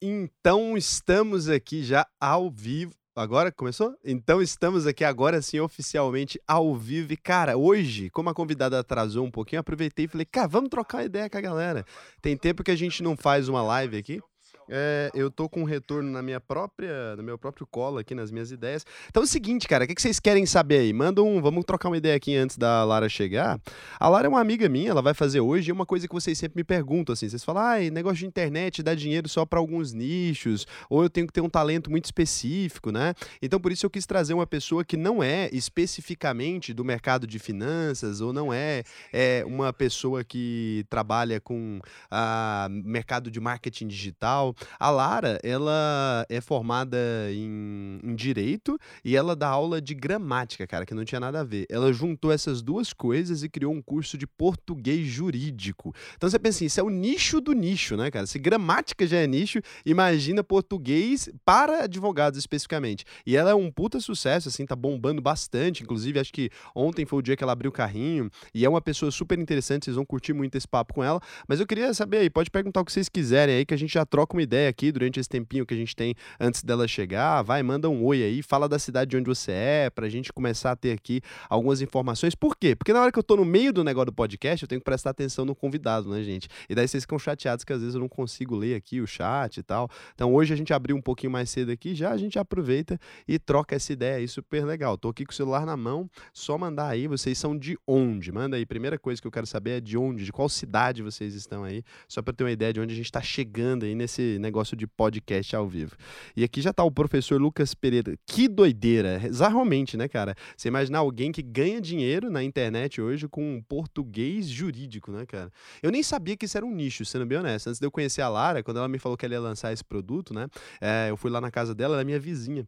Então estamos aqui já ao vivo. Agora começou? Então estamos aqui agora sim oficialmente ao vivo. E cara, hoje, como a convidada atrasou um pouquinho, aproveitei e falei, cara, vamos trocar uma ideia com a galera. Tem tempo que a gente não faz uma live aqui. É, eu tô com um retorno na minha própria, no meu próprio colo aqui, nas minhas ideias. Então é o seguinte, cara, o que, que vocês querem saber aí? Manda um, vamos trocar uma ideia aqui antes da Lara chegar. A Lara é uma amiga minha, ela vai fazer hoje, e uma coisa que vocês sempre me perguntam, assim, vocês falam, ah, negócio de internet dá dinheiro só para alguns nichos, ou eu tenho que ter um talento muito específico, né? Então por isso eu quis trazer uma pessoa que não é especificamente do mercado de finanças, ou não é, é uma pessoa que trabalha com a mercado de marketing digital, a Lara, ela é formada em, em, direito e ela dá aula de gramática, cara, que não tinha nada a ver. Ela juntou essas duas coisas e criou um curso de português jurídico. Então você pensa assim, isso é o nicho do nicho, né, cara? Se gramática já é nicho, imagina português para advogados especificamente. E ela é um puta sucesso, assim, tá bombando bastante. Inclusive, acho que ontem foi o dia que ela abriu o carrinho e é uma pessoa super interessante, vocês vão curtir muito esse papo com ela. Mas eu queria saber aí, pode perguntar o que vocês quiserem aí, que a gente já troca uma ideia aqui durante esse tempinho que a gente tem antes dela chegar. Vai, manda um oi aí, fala da cidade de onde você é, pra gente começar a ter aqui algumas informações. Por quê? Porque na hora que eu tô no meio do negócio do podcast, eu tenho que prestar atenção no convidado, né, gente? E daí vocês ficam chateados que às vezes eu não consigo ler aqui o chat e tal. Então hoje a gente abriu um pouquinho mais cedo aqui, já a gente aproveita e troca essa ideia aí, super legal. Tô aqui com o celular na mão, só mandar aí, vocês são de onde? Manda aí, primeira coisa que eu quero saber é de onde, de qual cidade vocês estão aí, só para ter uma ideia de onde a gente tá chegando aí nesse negócio de podcast ao vivo. E aqui já tá o professor Lucas Pereira. Que doideira! Realmente, né, cara? Você imaginar alguém que ganha dinheiro na internet hoje com português jurídico, né, cara? Eu nem sabia que isso era um nicho, sendo bem honesto. Antes de eu conhecer a Lara, quando ela me falou que ela ia lançar esse produto, né? É, eu fui lá na casa dela, ela é minha vizinha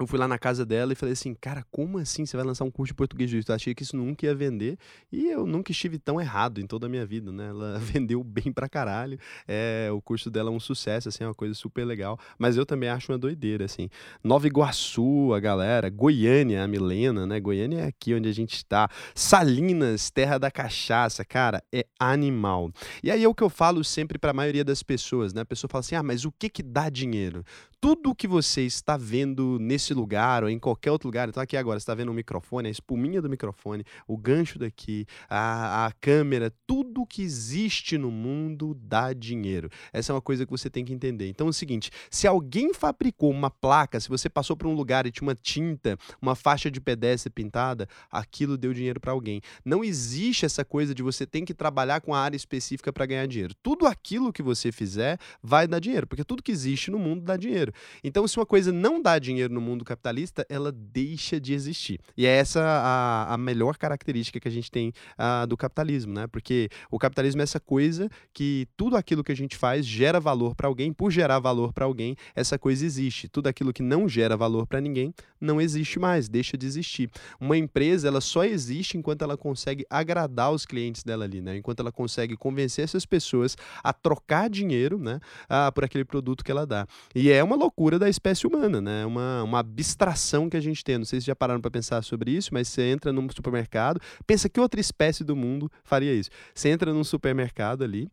eu fui lá na casa dela e falei assim, cara, como assim você vai lançar um curso de português jurídico? Eu achei que isso nunca ia vender e eu nunca estive tão errado em toda a minha vida, né? Ela vendeu bem pra caralho, é, o curso dela é um sucesso, assim, é uma coisa super legal, mas eu também acho uma doideira, assim. Nova Iguaçu, a galera, Goiânia, a Milena, né? Goiânia é aqui onde a gente está. Salinas, terra da cachaça, cara, é animal. E aí é o que eu falo sempre para a maioria das pessoas, né? A pessoa fala assim, ah, mas o que que dá dinheiro? Tudo que você está vendo nesse nesse lugar ou em qualquer outro lugar. Então, aqui agora, você está vendo o microfone, a espuminha do microfone, o gancho daqui, a, a câmera, tudo que existe no mundo dá dinheiro. Essa é uma coisa que você tem que entender. Então, é o seguinte: se alguém fabricou uma placa, se você passou por um lugar e tinha uma tinta, uma faixa de pedestre pintada, aquilo deu dinheiro para alguém. Não existe essa coisa de você tem que trabalhar com a área específica para ganhar dinheiro. Tudo aquilo que você fizer vai dar dinheiro, porque tudo que existe no mundo dá dinheiro. Então, se uma coisa não dá dinheiro no mundo mundo capitalista, ela deixa de existir. E é essa a, a melhor característica que a gente tem do capitalismo, né? Porque o capitalismo é essa coisa que tudo aquilo que a gente faz gera valor para alguém, por gerar valor para alguém, essa coisa existe. Tudo aquilo que não gera valor para ninguém não existe mais, deixa de existir. Uma empresa, ela só existe enquanto ela consegue agradar os clientes dela ali, né? Enquanto ela consegue convencer essas pessoas a trocar dinheiro, né, uh, por aquele produto que ela dá. E é uma loucura da espécie humana, né? Uma, uma abstração que a gente tem. Não sei se já pararam para pensar sobre isso, mas você entra num supermercado, pensa que outra espécie do mundo faria isso. Você entra num supermercado ali,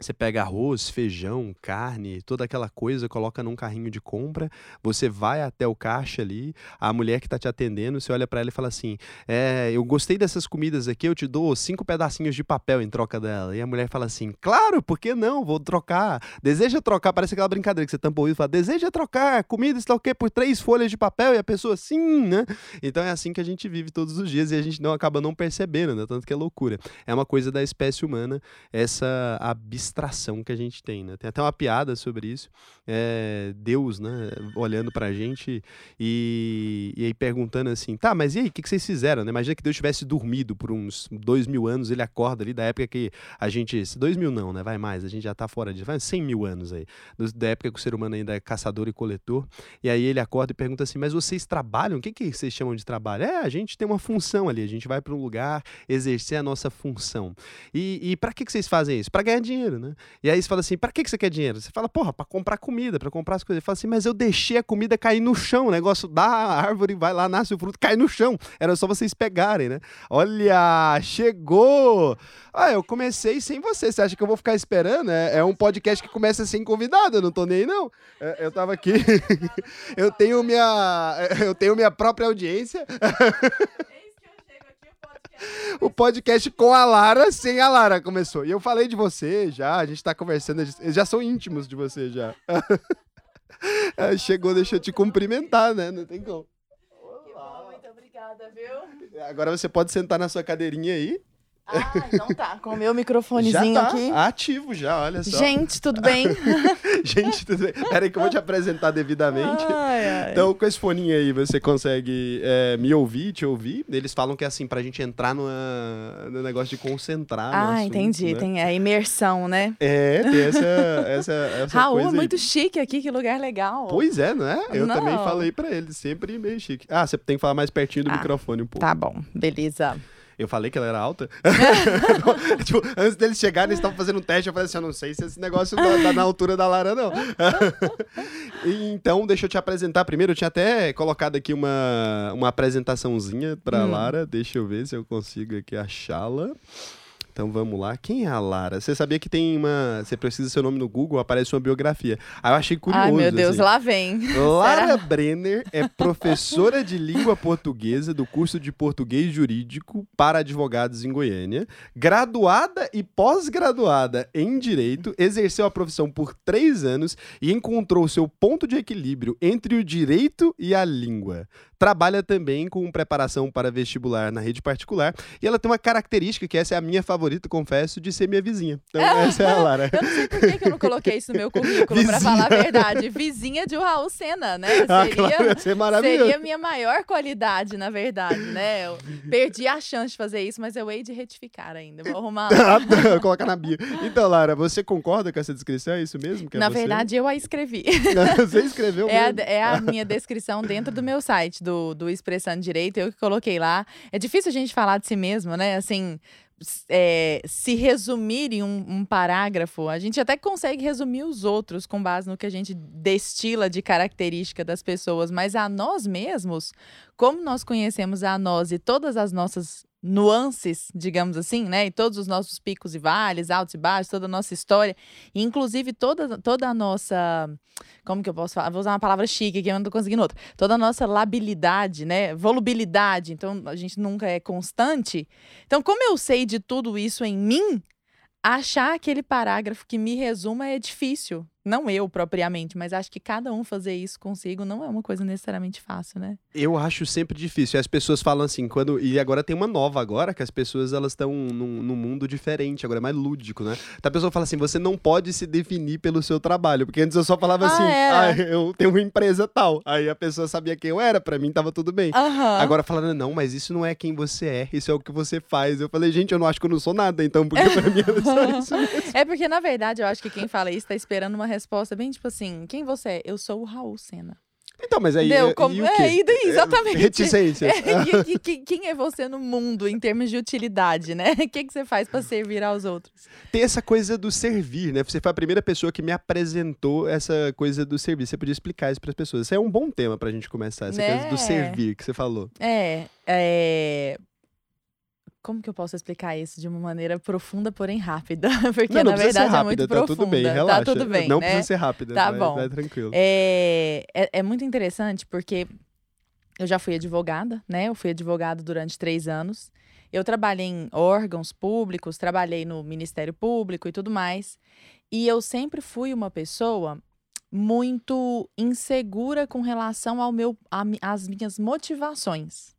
você pega arroz, feijão, carne, toda aquela coisa, coloca num carrinho de compra, você vai até o caixa ali, a mulher que está te atendendo, você olha para ela e fala assim: é, Eu gostei dessas comidas aqui, eu te dou cinco pedacinhos de papel em troca dela. E a mulher fala assim: Claro, por que não? Vou trocar. Deseja trocar, parece aquela brincadeira que você tampa o e fala: Deseja trocar comida, está o quê? Por três folhas de papel? E a pessoa, sim, né? Então é assim que a gente vive todos os dias e a gente não acaba não percebendo, né? Tanto que é loucura. É uma coisa da espécie humana, essa abstração abstração que a gente tem, né? Tem até uma piada sobre isso. É, Deus, né, olhando pra gente e, e aí perguntando assim, tá, mas e aí, o que, que vocês fizeram? Né? Imagina que Deus tivesse dormido por uns dois mil anos, ele acorda ali da época que a gente. Dois mil não, né? Vai mais, a gente já tá fora disso. Vai cem mil anos aí. Da época que o ser humano ainda é caçador e coletor. E aí ele acorda e pergunta assim, mas vocês trabalham? O que, que vocês chamam de trabalho? É, a gente tem uma função ali, a gente vai para um lugar exercer a nossa função. E, e para que, que vocês fazem isso? Para ganhar dinheiro dinheiro, né? E aí você fala assim, pra que que você quer dinheiro? Você fala, porra, pra comprar comida, pra comprar as coisas. Ele fala assim, mas eu deixei a comida cair no chão, o negócio da árvore, vai lá, nasce o fruto, cai no chão. Era só vocês pegarem, né? Olha, chegou! Ah, eu comecei sem você. Você acha que eu vou ficar esperando? É, é um podcast que começa sem convidado, eu não tô nem aí, não. É, eu tava aqui. eu tenho minha. Eu tenho minha própria audiência. O podcast com a Lara, sem a Lara começou. E eu falei de você já, a gente tá conversando, eles já são íntimos de você já. Chegou, deixa eu te cumprimentar, né? Não tem como. Bom, muito obrigada, viu? Agora você pode sentar na sua cadeirinha aí. Ah, então tá. Com o meu microfonezinho já tá aqui. Ativo já, olha só. Gente, tudo bem? Gente, tudo bem. Peraí que eu vou te apresentar devidamente. Ai, ai. Então, com esse foninho aí, você consegue é, me ouvir, te ouvir. Eles falam que é assim, pra gente entrar numa, no negócio de concentrar. Ah, assunto, entendi. Né? Tem a imersão, né? É, tem essa, essa, essa Raul, coisa muito aí. chique aqui, que lugar legal. Pois é, não é? Eu Não. também falei pra eles, sempre meio chique. Ah, você tem que falar mais pertinho do Ah, microfone um pouco. Tá bom, beleza. Eu falei que ela era alta. tipo, antes deles chegarem, eles estavam fazendo um teste. Eu falei assim: eu não sei se esse negócio dá, dá na altura da Lara, não. Então, deixa eu te apresentar primeiro. Eu tinha até colocado aqui uma, uma apresentaçãozinha pra Hum. Lara. Deixa eu ver se eu consigo aqui achá-la. Então vamos lá. Quem é a Lara? Você sabia que tem uma. Você precisa seu nome no Google, aparece uma biografia. Aí eu achei curioso. Ai, meu Deus, assim. lá vem. Lara Será? Brenner é professora de língua portuguesa do curso de português jurídico para advogados em Goiânia, graduada e pós-graduada em direito, exerceu a profissão por três anos e encontrou seu ponto de equilíbrio entre o direito e a língua. Trabalha também com preparação para vestibular na rede particular e ela tem uma característica que essa é a minha favorita, confesso, de ser minha vizinha. Então essa é a Lara. Eu não sei por que, que eu não coloquei isso no meu currículo, pra Vizinha. falar a verdade. Vizinha de Raul Senna, né? Ah, Seria, claro, ia ser maravilhoso. seria a minha maior qualidade, na verdade, né? Eu perdi a chance de fazer isso, mas eu hei de retificar ainda. Vou arrumar. Ah, Colocar na bio. Então, Lara, você concorda com essa descrição? É isso mesmo? Que é na verdade, eu a escrevi. você escreveu É a, mesmo. é a minha descrição dentro do meu site, do, do Expressando Direito, eu que coloquei lá. É difícil a gente falar de si mesmo, né? Assim, é, se resumir em um, um parágrafo, a gente até consegue resumir os outros com base no que a gente destila de característica das pessoas, mas a nós mesmos, como nós conhecemos a nós e todas as nossas nuances, digamos assim, né? E todos os nossos picos e vales, altos e baixos, toda a nossa história, inclusive toda, toda a nossa como que eu posso falar? Vou usar uma palavra chique aqui, eu não tô conseguindo outra. Toda a nossa labilidade, né? Volubilidade. Então, a gente nunca é constante. Então, como eu sei de tudo isso em mim, achar aquele parágrafo que me resuma é difícil. Não eu propriamente, mas acho que cada um fazer isso consigo não é uma coisa necessariamente fácil, né? Eu acho sempre difícil. E as pessoas falam assim, quando. E agora tem uma nova agora, que as pessoas elas estão num, num mundo diferente, agora é mais lúdico, né? Então a pessoa fala assim: você não pode se definir pelo seu trabalho. Porque antes eu só falava Ah, assim, ah, eu tenho uma empresa tal. Aí a pessoa sabia quem eu era, pra mim tava tudo bem. Aham. Agora falando, não, mas isso não é quem você é, isso é o que você faz. Eu falei, gente, eu não acho que eu não sou nada, então, porque pra mim é só isso mesmo. É porque, na verdade, eu acho que quem fala isso tá esperando uma resposta bem tipo assim: quem você é? Eu sou o Raul Senna. Então, mas aí. E- Como- é, e daí, exatamente. Reticências. É, e- e que- quem é você no mundo em termos de utilidade, né? O que, que você faz para servir aos outros? Tem essa coisa do servir, né? Você foi a primeira pessoa que me apresentou essa coisa do servir. Você podia explicar isso para as pessoas. Isso é um bom tema pra gente começar, essa coisa Né? do servir que você falou. É, é. Como que eu posso explicar isso de uma maneira profunda, porém rápida? Porque, não, não na verdade, é rápida, muito tá profunda. tudo bem, relaxa. Tá tudo bem, Não né? precisa ser rápida, Tá vai, bom. vai tranquilo. É, é, é muito interessante porque eu já fui advogada, né? Eu fui advogada durante três anos. Eu trabalhei em órgãos públicos, trabalhei no Ministério Público e tudo mais. E eu sempre fui uma pessoa muito insegura com relação ao meu, a às minhas motivações.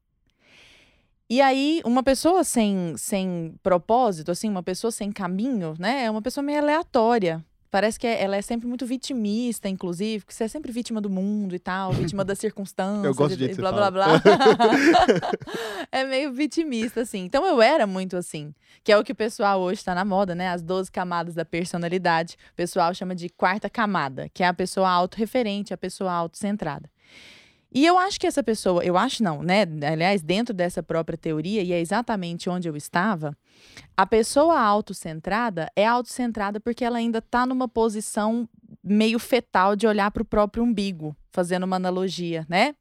E aí, uma pessoa sem, sem propósito, assim, uma pessoa sem caminho, né? É uma pessoa meio aleatória. Parece que é- ela é sempre muito vitimista, inclusive, que você é sempre vítima do mundo e tal, vítima das circunstâncias. Eu gosto e, do jeito e que blá, você blá, blá, É meio vitimista, assim. Então eu era muito assim. Que é o que o pessoal hoje está na moda, né? As 12 camadas da personalidade. O pessoal chama de quarta camada, que é a pessoa autorreferente, a pessoa autocentrada. E eu acho que essa pessoa, eu acho não, né? Aliás, dentro dessa própria teoria, e é exatamente onde eu estava, a pessoa autocentrada é autocentrada porque ela ainda está numa posição meio fetal de olhar para o próprio umbigo, fazendo uma analogia, né?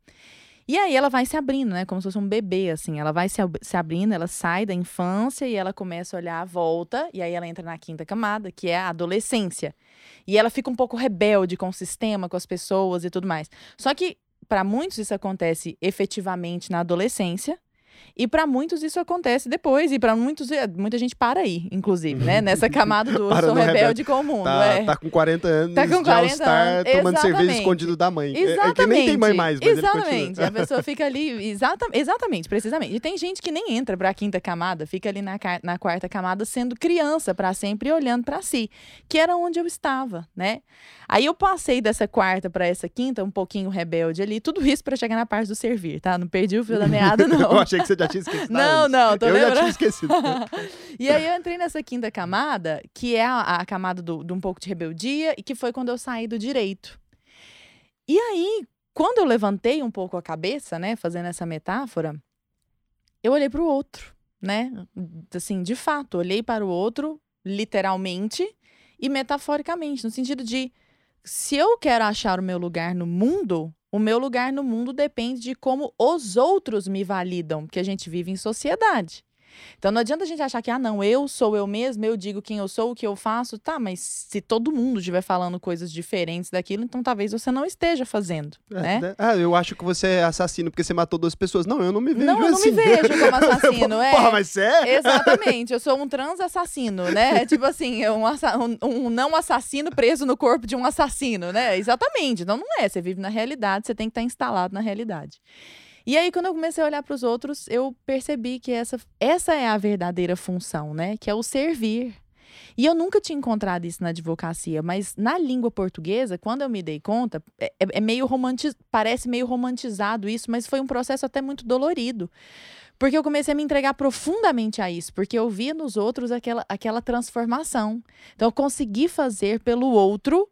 E aí ela vai se abrindo, né? Como se fosse um bebê, assim. Ela vai se, se abrindo, ela sai da infância e ela começa a olhar a volta. E aí ela entra na quinta camada, que é a adolescência. E ela fica um pouco rebelde com o sistema, com as pessoas e tudo mais. Só que para muitos isso acontece efetivamente na adolescência, e para muitos isso acontece depois, e para muitos, é, muita gente para aí, inclusive, né? Nessa camada do sou rebelde, rebelde com o mundo. Tá, é. tá com 40 anos, tá com 40 anos, tomando Exatamente. cerveja escondido da mãe. Exatamente. É, é nem tem mãe mais, mas Exatamente. a pessoa fica ali, exata, exatamente, precisamente. E tem gente que nem entra para a quinta camada, fica ali na, na quarta camada sendo criança para sempre olhando para si, que era onde eu estava, né? Aí eu passei dessa quarta para essa quinta, um pouquinho rebelde ali, tudo isso para chegar na parte do servir, tá? Não perdi o fio da meada, não. eu achei que você já tinha esquecido. Não, não, tô Eu lembrando. já tinha esquecido. e aí eu entrei nessa quinta camada, que é a, a camada do, de um pouco de rebeldia, e que foi quando eu saí do direito. E aí, quando eu levantei um pouco a cabeça, né, fazendo essa metáfora, eu olhei para o outro, né? Assim, de fato, olhei para o outro, literalmente e metaforicamente, no sentido de se eu quero achar o meu lugar no mundo, o meu lugar no mundo depende de como os outros me validam, porque a gente vive em sociedade. Então não adianta a gente achar que, ah, não, eu sou eu mesmo, eu digo quem eu sou, o que eu faço. Tá, mas se todo mundo estiver falando coisas diferentes daquilo, então talvez você não esteja fazendo, É, né? né? Ah, eu acho que você é assassino porque você matou duas pessoas. Não, eu não me vejo Não, eu não assim. me vejo como assassino, é. Porra, mas é? Exatamente, eu sou um trans assassino, né? É tipo assim, um, assa- um- um não assassino preso no corpo de um assassino, né? Exatamente. Então não é, você vive na realidade, você tem que estar instalado na realidade. E aí, quando eu comecei a olhar para os outros, eu percebi que essa, essa é a verdadeira função, né? Que é o servir. E eu nunca tinha encontrado isso na advocacia, mas na língua portuguesa, quando eu me dei conta, é, é- é meio romanti parece meio romantizado isso, mas foi um processo até muito dolorido. Porque eu comecei a me entregar profundamente a isso, porque eu via nos outros aquela, aquela transformação. Então, eu consegui fazer pelo outro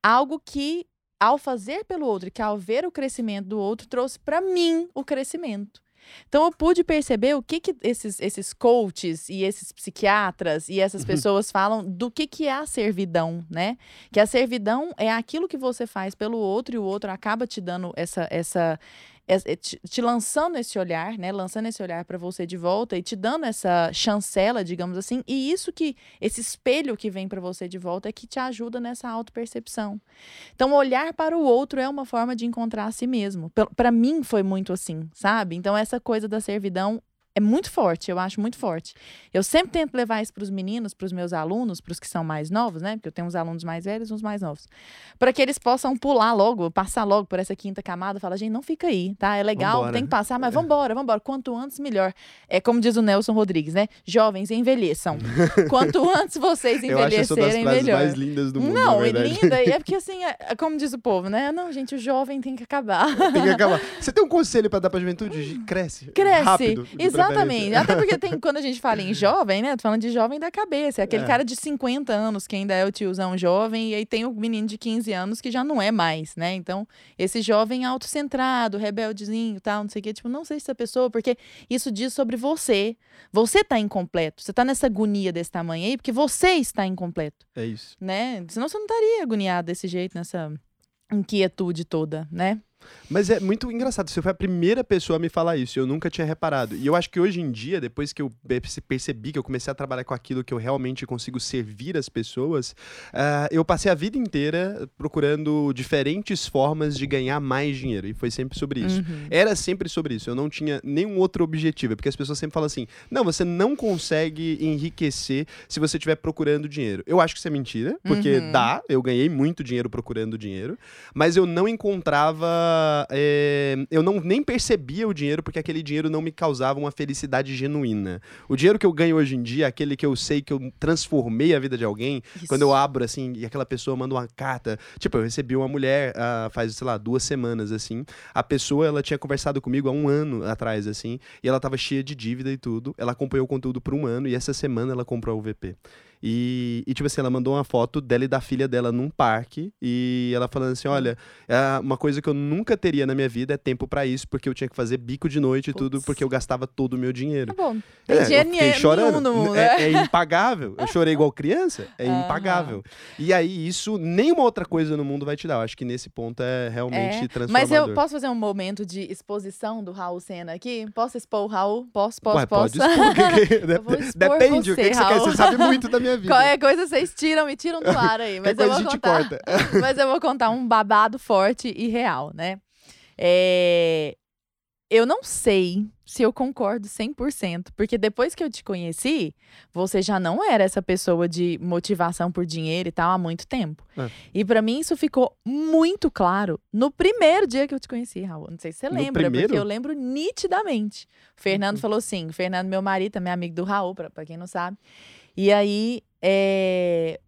algo que, ao fazer pelo outro, que ao ver o crescimento do outro, trouxe para mim o crescimento. Então, eu pude perceber o que, que esses, esses coaches e esses psiquiatras e essas Uhum. pessoas falam do que, que é a servidão, né? Que a servidão é aquilo que você faz pelo outro e o outro acaba te dando essa, essa, es- te, te lançando esse olhar, né? Lançando esse olhar para você de volta e te dando essa chancela, digamos assim. E isso que esse espelho que vem para você de volta é que te ajuda nessa autopercepção. Então, olhar para o outro é uma forma de encontrar a si mesmo. Para mim foi muito assim, sabe? Então, essa coisa da servidão é muito forte, eu acho muito forte. Eu sempre tento levar isso para os meninos, para os meus alunos, para os que são mais novos, né? Porque eu tenho uns alunos mais velhos e uns mais novos. Para que eles possam pular logo, passar logo por essa quinta camada, falar, gente, não fica aí, tá? É legal, Vambora. tem que passar, mas vambora, vambora. Quanto antes, melhor. É como diz o Nelson Rodrigues, né? Jovens, envelheçam. Quanto antes vocês Eu acho envelhecerem, melhor. mais lindas do mundo, Não, verdade. linda, e é porque assim, é- é como diz o povo, né? Não, gente, o jovem tem que acabar. Tem que acabar. Você tem um conselho pra dar pra juventude? Cresce. Cresce. Rápido, de Exatamente. Até porque tem, quando a gente fala em jovem, né? Tô falando de jovem da cabeça. É aquele É. cara de 50 anos que ainda é o tiozão jovem, e aí tem o menino de 15 anos que já não é mais, né? Então, esse jovem autocentrado, rebeldezinho e tal, não sei o quê. Tipo, não sei se essa pessoa, porque isso diz sobre você. Você tá incompleto. Você tá nessa agonia desse tamanho aí, porque você está incompleto, É isso. né? Senão você não estaria agoniado desse jeito, nessa inquietude toda, né? Mas é muito engraçado. Você foi a primeira pessoa a me falar isso. Eu nunca tinha reparado. E eu acho que hoje em dia, depois que eu perce- percebi que eu comecei a trabalhar com aquilo que eu realmente consigo servir as pessoas, ah, eu passei a vida inteira procurando diferentes formas de ganhar mais dinheiro. E foi sempre sobre isso. Uhum. Era sempre sobre isso. Eu não tinha nenhum outro objetivo. Porque as pessoas sempre falam assim: não, você não consegue enriquecer se você estiver procurando dinheiro. Eu acho que isso é mentira, porque Uhum. dá. Eu ganhei muito dinheiro procurando dinheiro, mas eu não encontrava. É, eu não nem percebia o dinheiro porque aquele dinheiro não me causava uma felicidade genuína. O dinheiro que eu ganho hoje em dia, aquele que eu sei que eu transformei a vida de alguém, quando eu Isso. abro, assim, e aquela pessoa manda uma carta. Tipo, eu recebi uma mulher ah, faz, sei lá, duas semanas, assim. A pessoa, ela tinha conversado comigo há um ano atrás, assim. E ela tava cheia de dívida e tudo. Ela acompanhou o conteúdo por um ano e essa semana ela comprou o VP. E, e, tipo assim, ela mandou uma foto dela e da filha dela num parque. E ela falando assim: olha, é uma coisa que eu nunca teria na minha vida é tempo para isso, porque eu tinha que fazer bico de noite e tudo, porque eu gastava todo o meu dinheiro. Tá bom. Tem é, dinheiro eu chorando. mundo, é, né? é, impagável. Eu chorei igual criança, é impagável. E aí, isso, nenhuma outra coisa no mundo vai te dar. Eu acho que nesse ponto é realmente é, transformador. Mas eu posso fazer um momento de exposição do Raul Senna aqui? Posso expor o Raul? Posso, posso, Ué, posso? Pode expor. Depende, você, o que, que você quer. Você sabe muito da minha vida. Qualquer coisa vocês tiram, me tiram do ar aí. Mas eu vou contar. mas eu vou contar um babado forte e real, né? É... Eu não sei se eu concordo 100%, porque depois que eu te conheci, você já não era essa pessoa de motivação por dinheiro e tal há muito tempo. É. E para mim isso ficou muito claro no primeiro dia que eu te conheci, Raul. Não sei se você no lembra, primeiro? porque eu lembro nitidamente. O Fernando uhum. falou assim, Fernando, meu marido, também amigo do Raul, pra quem não sabe. E aí, é...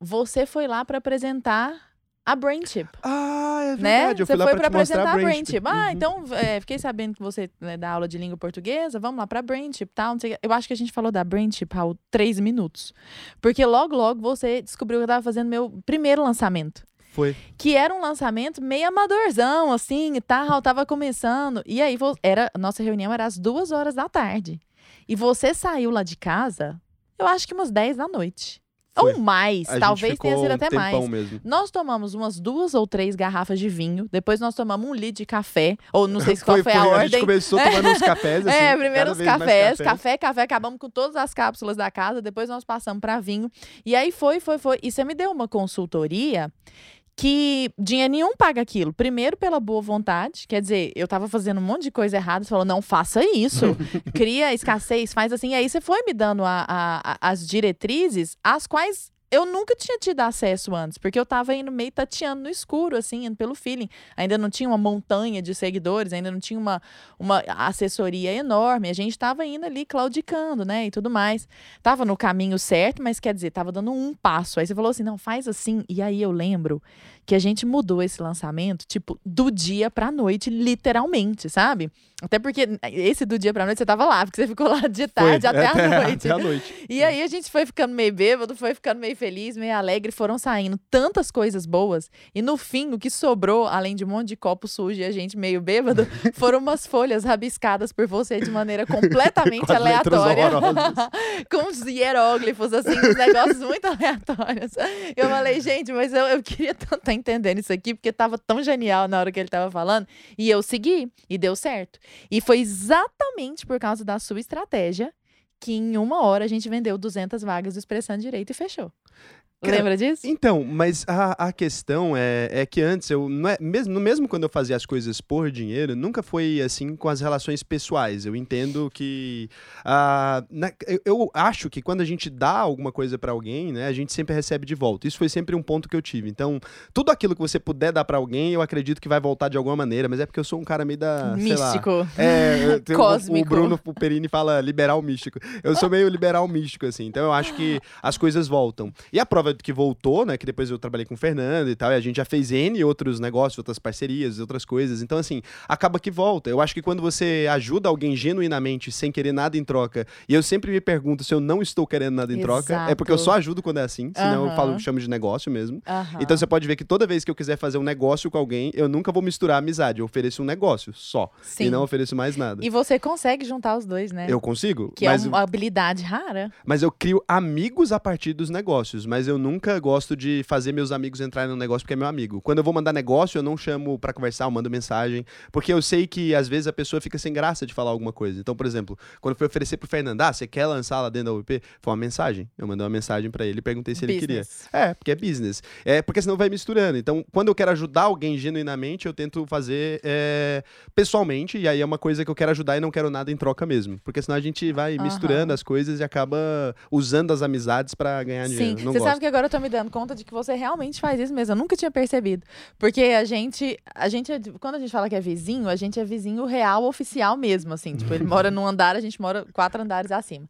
você foi lá para apresentar a Brainchip. Ah, é né? verdade. Né? Você foi para apresentar a Brainchip. Ah, uhum. então é, fiquei sabendo que você né, dá aula de língua portuguesa. Vamos lá para Brainchip, tal. Eu acho que a gente falou da Brainchip há três minutos. Porque logo, logo você descobriu que eu estava fazendo meu primeiro lançamento. Foi. Que era um lançamento meio amadorzão, assim, e tal, tava começando. E aí, era, nossa reunião era às duas horas da tarde. E você saiu lá de casa, eu acho que umas 10 da noite. Foi. Ou mais, a talvez tenha sido até mais. Mesmo. Nós tomamos umas duas ou três garrafas de vinho, depois nós tomamos um litro de café, ou não sei se qual foi, foi, a, ordem. A gente começou tomando uns cafés, assim, É, primeiro os cafés, café, café, acabamos com todas as cápsulas da casa, depois nós passamos para vinho. E aí foi, foi, foi. E você me deu uma consultoria que dinheiro nenhum paga aquilo. Primeiro, pela boa vontade, quer dizer, eu tava fazendo um monte de coisa errada, você falou, não faça isso, cria escassez, faz assim. E aí você foi me dando a, a, a, as diretrizes, as quais eu nunca tinha tido acesso antes, porque eu tava indo meio tateando no escuro, assim, indo pelo feeling. Ainda não tinha uma montanha de seguidores, ainda não tinha uma, uma assessoria enorme. A gente tava indo ali claudicando, né, e tudo mais. Tava no caminho certo, mas quer dizer, tava dando um passo. Aí você falou assim, não, faz assim. E aí eu lembro que a gente mudou esse lançamento, tipo, do dia pra noite, literalmente, sabe? Até porque esse do dia pra noite você tava lá, porque você ficou lá de tarde até, até, a noite. Até a noite. E aí a gente foi ficando meio bêbado, foi ficando meio feliz, meio alegre, foram saindo tantas coisas boas. E no fim, o que sobrou, além de um monte de copo sujo e a gente meio bêbado, foram umas folhas rabiscadas por você de maneira completamente aleatória. com os hieróglifos, assim, uns negócios muito aleatórios. Eu falei, gente, mas eu, eu queria tanto entendendo isso aqui, porque tava tão genial na hora que ele tava falando. E eu segui, e deu certo. E foi exatamente por causa da sua estratégia que em uma hora a gente vendeu 200 vagas do Expressando Direito e fechou. Cara, Lembra disso? Então, mas a, a questão é, é que antes, eu não é, mesmo, mesmo quando eu fazia as coisas por dinheiro, nunca foi assim com as relações pessoais. Eu entendo que. Uh, na, eu, eu, acho que quando a gente dá alguma coisa para alguém, né, a gente sempre recebe de volta. Isso foi sempre um ponto que eu tive. Então, tudo aquilo que você puder dar para alguém, eu acredito que vai voltar de alguma maneira, mas é porque eu sou um cara meio da. Místico. Lá, é, Cósmico. O, o Bruno Perini fala liberal místico. Eu sou meio liberal místico, assim. Então, eu acho que as coisas voltam. E a prova que voltou, né? Que depois eu trabalhei com o Fernando e tal, e a gente já fez N outros negócios, outras parcerias, outras coisas. Então, assim, acaba que volta. Eu acho que quando você ajuda alguém genuinamente, sem querer nada em troca, e eu sempre me pergunto se eu não estou querendo nada em Exato. troca, é porque eu só ajudo quando é assim, senão uhum. eu falo, chamo de negócio mesmo. Uhum. Então você pode ver que toda vez que eu quiser fazer um negócio com alguém, eu nunca vou misturar amizade. Eu ofereço um negócio só. Sim. E não ofereço mais nada. E você consegue juntar os dois, né? Eu consigo. Que é uma habilidade rara. Mas eu crio amigos a partir dos negócios, mas eu nunca gosto de fazer meus amigos entrarem no negócio porque é meu amigo. Quando eu vou mandar negócio, eu não chamo para conversar, eu mando mensagem, porque eu sei que às vezes a pessoa fica sem graça de falar alguma coisa. Então, por exemplo, quando eu fui oferecer pro Fernando, ah, você quer lançar lá dentro da UP? Foi uma mensagem. Eu mandei uma mensagem para ele e perguntei se business. ele queria. É, porque é business. É, porque senão vai misturando. Então, quando eu quero ajudar alguém genuinamente, eu tento fazer é, pessoalmente, e aí é uma coisa que eu quero ajudar e não quero nada em troca mesmo. Porque senão a gente vai misturando as coisas e acaba usando as amizades para ganhar Sim. dinheiro. Sim, você sabe que agora eu tô me dando conta de que você realmente faz isso mesmo. Eu nunca tinha percebido. Porque a gente, a gente, é quando a gente fala que é vizinho, a gente é vizinho real oficial mesmo, assim. Tipo, ele mora num andar, a gente mora quatro andares acima.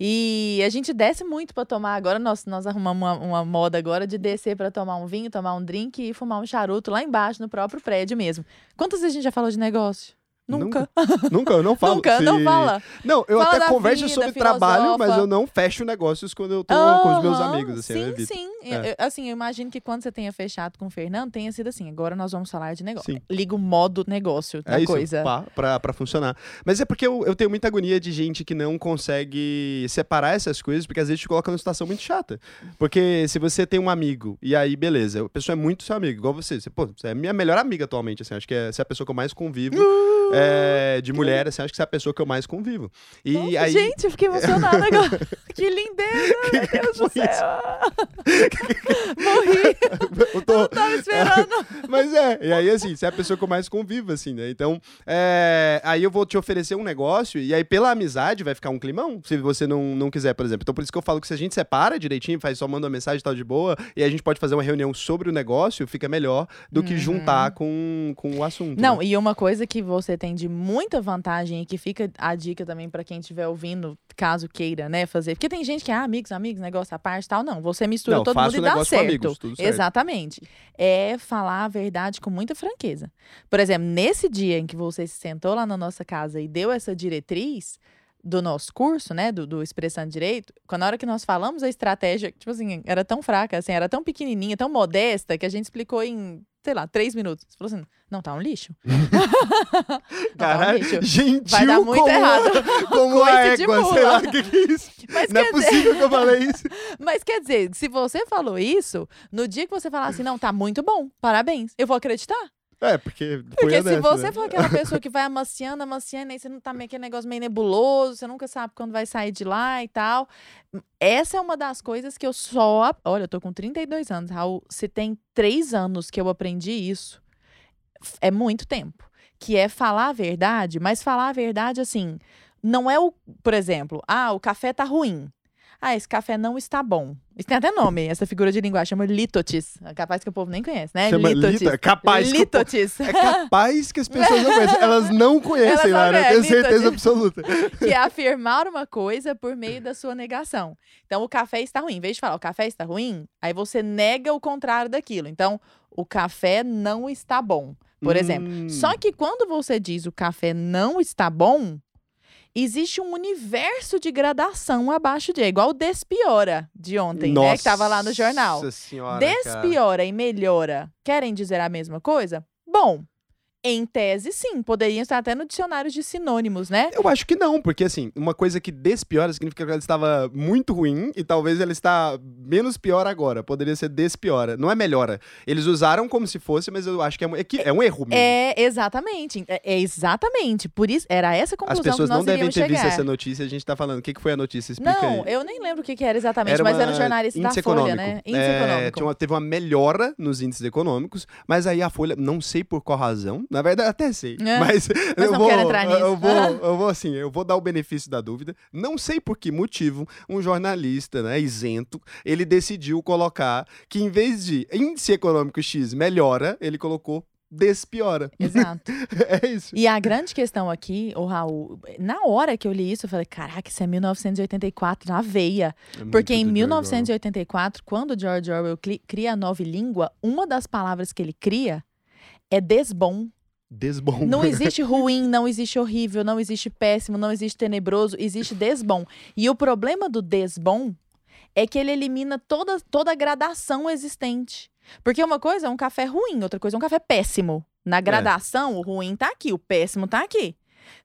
E a gente desce muito para tomar. Agora nós, nós arrumamos uma, uma moda agora de descer para tomar um vinho, tomar um drink e fumar um charuto lá embaixo, no próprio prédio mesmo. Quantas vezes a gente já falou de negócio? Nunca. Nunca, eu não falo. Nunca, Se- não fala. Não, eu Fala até converso vida, sobre trabalho, mas filosofa. eu não fecho negócios quando eu tô com os meus amigos, assim, eu Sim, evito. sim. É. Eu- eu- assim, eu imagino que quando você tenha fechado com o Fernando, tenha sido assim. Agora nós vamos falar de negócio. Sim. Liga o modo negócio da É isso, coisa. pá, pra, pra funcionar. Mas é porque eu, eu tenho muita agonia de gente que não consegue separar essas coisas, porque às vezes te coloca numa situação muito chata. Porque se você tem um amigo, e aí, beleza, a pessoa é muito seu amigo, igual você. Você, pô, você é minha melhor amiga atualmente, assim, acho que é, você é a pessoa que eu mais convivo. É, de mulher, assim, acho que você é a pessoa que eu mais convivo. E Nossa, aí. Gente, eu fiquei emocionada agora. que lindeza, meu Deus do céu. Morri, eu tô- não tava esperando. Mas é, e aí assim, você é a pessoa que eu mais convivo, assim, né? Então, é, aí eu vou te oferecer um negócio, e aí pela amizade vai ficar um climão, se você não, não quiser, por exemplo. Então, por isso que eu falo que se a gente separa direitinho, faz só manda uma mensagem e tal de boa, e a gente pode fazer uma reunião sobre o negócio, fica melhor do que Uhum. juntar com, com o assunto. Não, né? e uma coisa que você tem de muita vantagem e que fica a dica também pra quem estiver ouvindo, caso queira, né, fazer. Porque tem gente que, ah, amigos, amigos, negócio à parte tal. Não, você mistura Não, todo mundo e dá certo. amigos, certo. Exatamente. É falar a verdade com muita franqueza. Por exemplo, nesse dia em que você se sentou lá na nossa casa e deu essa diretriz do nosso curso, né, do, do Expressando Direito, quando na hora que nós falamos a estratégia, tipo assim, era tão fraca, assim, era tão pequenininha, tão modesta, que a gente explicou em, sei lá, três minutos. Você falou assim, não, tá um lixo. não, tá um Caralho, gentil Vai dar muito como, errado. como a de égua, sei lá, o que, que é isso? Mas Não é dizer, possível que eu falei isso. mas quer dizer, se você falou isso, no dia que você falar assim, não, tá muito bom, parabéns, eu vou acreditar. É, porque Porque se honesto, você né? for aquela pessoa que vai amaciando, amaciando, aí você não tá meio aquele negócio meio nebuloso, você nunca sabe quando vai sair de lá e tal. Essa é uma das coisas que eu só. Olha, eu tô com 32 anos, Raul. Se tem três anos que eu aprendi isso, é muito tempo. Que é falar a verdade, mas falar a verdade assim. Não é o. Por exemplo, ah, o café tá ruim. Ah, esse café não está bom. Isso tem até nome, essa figura de linguagem, chama litotes. É capaz que o povo nem conhece, né? Chama litotes. lito- é capaz que o po- litotes. É capaz que as pessoas não conhecem. Elas não conhecem, Elas Lara. Eu tenho certeza absoluta. que é afirmar uma coisa por meio da sua negação. Então, o café está ruim. Em vez de falar o café está ruim, aí você nega o contrário daquilo. Então, o café não está bom, por exemplo. Hum. Só que quando você diz o café não está bom, existe um universo de gradação abaixo de. É igual o despiora de ontem, né? Que estava lá no jornal. Nossa senhora, cara. Despiora e melhora querem dizer a mesma coisa? Bom, em tese, sim. Poderiam estar até no dicionário de sinônimos, né? Eu acho que não, porque assim, uma coisa que despiora significa que ela estava muito ruim e talvez ela está menos pior agora. Poderia ser despiora. Não é melhora. Eles usaram como se fosse, mas eu acho que é um, é que- é um erro mesmo. É, exatamente. É, é exatamente. Por isso, era essa a As conclusão pessoas que nós não devem ter chegar. visto essa notícia, a gente tá falando. O que, que foi a notícia? Explica Não, aí. eu nem lembro o que, que era exatamente, Era mas era uma o jornalista da Folha, econômico. né? Índice É, econômico. uma- teve uma melhora nos índices econômicos, mas aí a Folha, não sei por qual razão, na verdade até sei, É, mas, mas eu vou, quero entrar nisso. Eu vou, eu vou assim, eu vou dar o benefício da dúvida. Não sei por que motivo um jornalista, né, isento, ele decidiu colocar que em vez de índice econômico X melhora, ele colocou despiora. Exato. é isso. E a grande questão aqui, o Raul, na hora que eu li isso, eu falei, caraca, isso é 1984, na veia. É Porque em muito do George Orwell. 1984, quando George Orwell cria a nova língua, uma das palavras que ele cria é desbom. Desbom. Não existe ruim, não existe horrível, não existe péssimo, não existe tenebroso, existe desbom. E o problema do desbom é que ele elimina toda, toda a gradação existente. Porque uma coisa é um café ruim, outra coisa é um café péssimo. Na gradação, o ruim tá aqui, o péssimo tá aqui.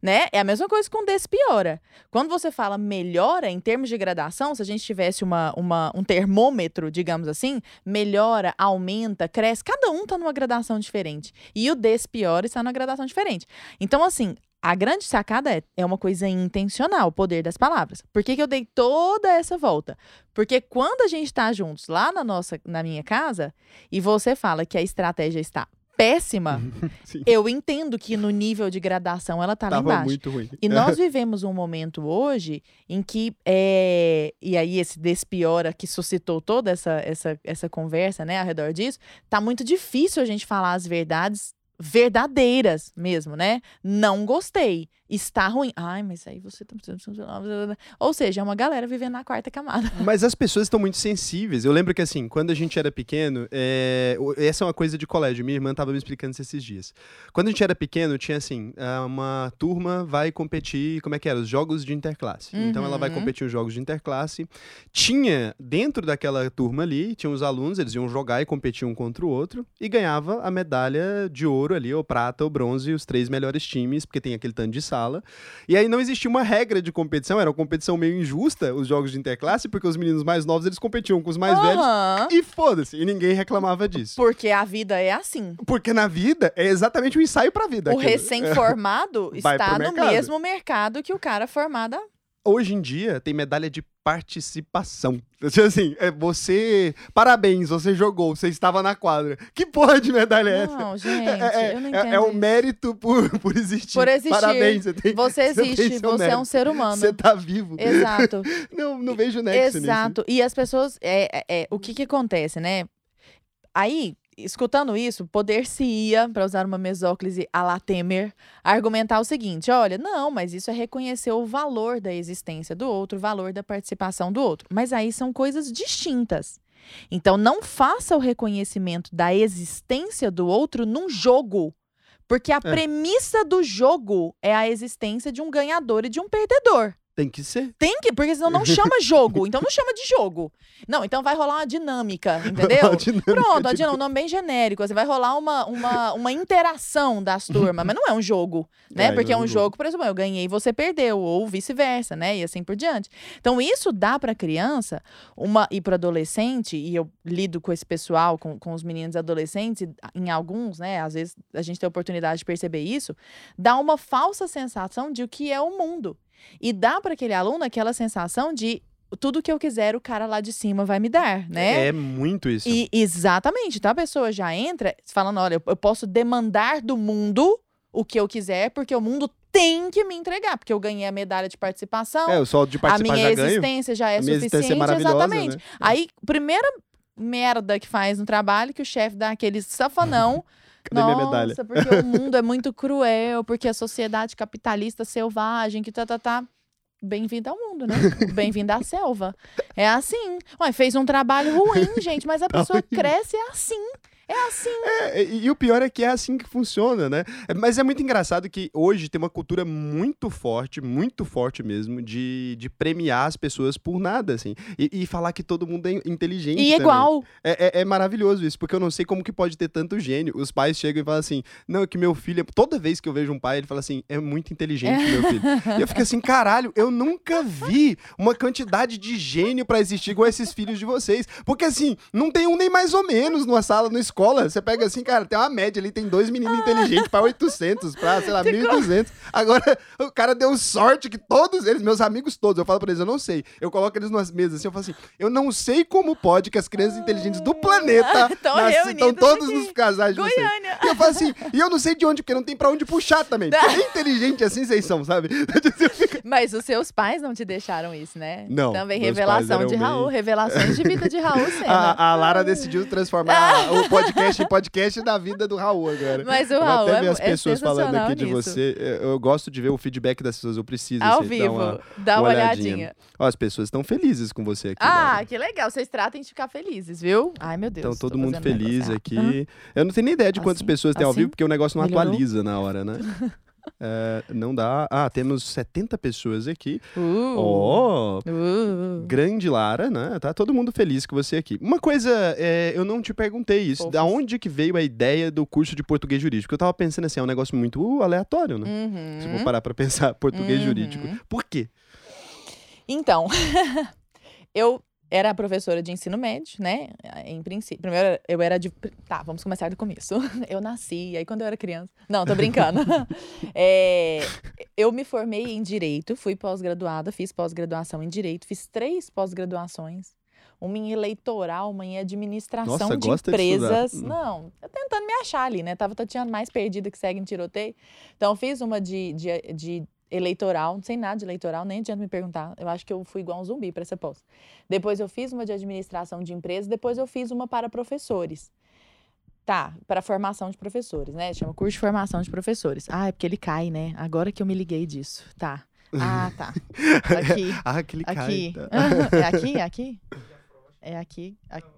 Né? É a mesma coisa com despiora. Quando você fala melhora em termos de gradação, se a gente tivesse uma, uma, um termômetro, digamos assim, melhora, aumenta, cresce, cada um tá numa gradação diferente. E o despiora está numa gradação diferente. Então, assim, a grande sacada é, é uma coisa intencional, o poder das palavras. Por que, que eu dei toda essa volta? Porque quando a gente está juntos lá na nossa, na minha casa, e você fala que a estratégia está péssima, Sim. eu entendo que no nível de gradação ela tá lá Tava embaixo. muito ruim. E nós vivemos um momento hoje em que, é, e aí esse despiora que suscitou toda essa, essa, essa conversa né, ao redor disso, tá muito difícil a gente falar as verdades verdadeiras mesmo, né? Não gostei. Está ruim. Ai, mas aí você tá Ou seja, é uma galera vivendo na quarta camada. Mas as pessoas estão muito sensíveis. Eu lembro que, assim, quando a gente era pequeno, é... essa é uma coisa de colégio. Minha irmã estava me explicando isso esses dias. Quando a gente era pequeno, tinha assim: ah, uma turma vai competir, como é que era? Os jogos de interclasse. Uhum. Então ela vai uhum. competir os jogos de interclasse. Tinha, dentro daquela turma ali, tinha os alunos, eles iam jogar e competir um contra o outro, e ganhava a medalha de ouro ali, ou prata, ou bronze, os três melhores times, porque tem aquele tanto de sala. E aí não existia uma regra de competição, era uma competição meio injusta, os jogos de interclasse, porque os meninos mais novos eles competiam com os mais uhum. velhos e foda-se, e ninguém reclamava disso. Porque a vida é assim. Porque na vida é exatamente um ensaio pra vida. O recém-formado está no mesmo mercado que o cara formado hoje em dia tem medalha de participação. Assim, é você. Parabéns, você jogou, você estava na quadra. Que porra de medalha é essa? Não, gente, é, eu não entendo. É, é um mérito por, por existir. Por existir. Parabéns, você tem Você existe, você, você é um ser humano. Você tá vivo. Exato. não, não vejo nexo Exato. Nisso. E as pessoas. É, é, é, o que que acontece, né? Aí, escutando isso, poder-se-ia, para usar uma mesóclise a la Temer, argumentar o seguinte: olha, não, mas isso é reconhecer o valor da existência do outro, o valor da participação do outro. Mas aí são coisas distintas. Então, não faça o reconhecimento da existência do outro num jogo. Porque a é. premissa do jogo é a existência de um ganhador e de um perdedor. Tem que ser. Tem que, porque senão não chama jogo. Então não chama de jogo. Não, então vai rolar uma dinâmica, entendeu? dinâmica, Pronto, a dinâmica, um nome bem genérico. Assim, vai rolar uma, uma, uma interação das turmas, mas não é um jogo, né? É, porque é, é um jogo, jogo, por exemplo, eu ganhei e você perdeu, ou vice-versa, né? E assim por diante. Então isso dá para criança uma e para adolescente, e eu lido com esse pessoal, com, com os meninos adolescentes, em alguns, né? Às vezes a gente tem a oportunidade de perceber isso, dá uma falsa sensação de o que é o mundo. E dá para aquele aluno aquela sensação de tudo que eu quiser, o cara lá de cima vai me dar, né? É muito isso. E exatamente. Então a pessoa já entra falando: olha, eu posso demandar do mundo o que eu quiser, porque o mundo tem que me entregar, porque eu ganhei a medalha de participação. É, o só de participar A minha já existência ganho. já é a suficiente. É exatamente. Né? Aí, primeira merda que faz no trabalho, que o chefe dá aquele safanão. Cadê Nossa, minha medalha? porque o mundo é muito cruel, porque a sociedade capitalista selvagem, que tá, tá, tá. Bem-vindo ao mundo, né? Bem-vindo à selva. É assim. Ué, fez um trabalho ruim, gente, mas a pessoa cresce assim. É assim. É, e o pior é que é assim que funciona, né? É, mas é muito engraçado que hoje tem uma cultura muito forte, muito forte mesmo, de, de premiar as pessoas por nada, assim. E, e falar que todo mundo é inteligente. E igual. É, é, é, maravilhoso isso, porque eu não sei como que pode ter tanto gênio. Os pais chegam e falam assim: não, é que meu filho. Toda vez que eu vejo um pai, ele fala assim: é muito inteligente, meu filho. e eu fico assim: caralho, eu nunca vi uma quantidade de gênio para existir igual esses filhos de vocês. Porque assim, não tem um nem mais ou menos numa sala, no escola, você pega assim, cara, tem uma média ali, tem dois meninos inteligentes para 800, para, sei lá, 1.200. Agora, o cara deu sorte que todos eles, meus amigos todos, eu falo pra eles, eu não sei. Eu coloco eles nas mesas assim, eu falo assim, eu não sei como pode que as crianças inteligentes do planeta estão todos nos casais de vocês. E eu falo assim, e eu não sei de onde, porque não tem pra onde puxar também. Porque nem inteligente assim vocês são, sabe? Mas os seus pais não te deixaram isso, né? Não. Também revelação de Raul, revelações de vida de Raul Senna. A, a Lara decidiu transformar o podcast em podcast da vida do Raul agora. Mas o Raul até ver é, as pessoas é falando aqui nisso. de você. Eu gosto de ver o feedback das pessoas, eu preciso. Ao assim, vivo, uma, dá uma, olhadinha. olhadinha. Ó, as pessoas estão felizes com você aqui. Ah, que legal. Vocês tratem de ficar felizes, viu? Ai, meu Deus. Então todo mundo feliz aqui. Eu não tenho nem ideia de quantas Assim, pessoas tem ao assim? vivo, porque o negócio não Melhorou? atualiza na hora, né? É, não dá. Ah, temos 70 pessoas aqui. Uh, Ó, uh. grande Lara, né? Tá todo mundo feliz com você aqui. Uma coisa, é, eu não te perguntei isso. Fofos. Da onde que veio a ideia do curso de português jurídico? Eu tava pensando assim, é um negócio muito aleatório, né? Uhum. Se eu for parar pra pensar, português Uhum. jurídico. Por quê? Então, eu era professora de ensino médio, né? Em princípio. Primeiro, eu era de. Tá, vamos começar do começo. Eu nasci, aí quando eu era criança. Não, tô brincando. É, eu me formei em direito, fui pós-graduada, fiz pós-graduação em direito, fiz três pós-graduações. Uma em eleitoral, uma em administração Nossa, de gosta de empresas. Hum. Não, eu tentando me achar ali, né? Tava tateando mais perdida que segue em tiroteio. Então, fiz uma de, de, de eleitoral, não sei nada de eleitoral, nem adianta me perguntar. Eu acho que eu fui igual um zumbi para essa pós. Depois eu fiz uma de administração de empresas, depois eu fiz uma para professores. Tá, para formação de professores, né? Chama curso de formação de professores. Ah, é porque ele cai, né? Agora que eu me liguei disso. Tá. Ah, tá. Aqui. ah, que ele aqui. cai. tá. é aqui? É aqui? É aqui. aqui.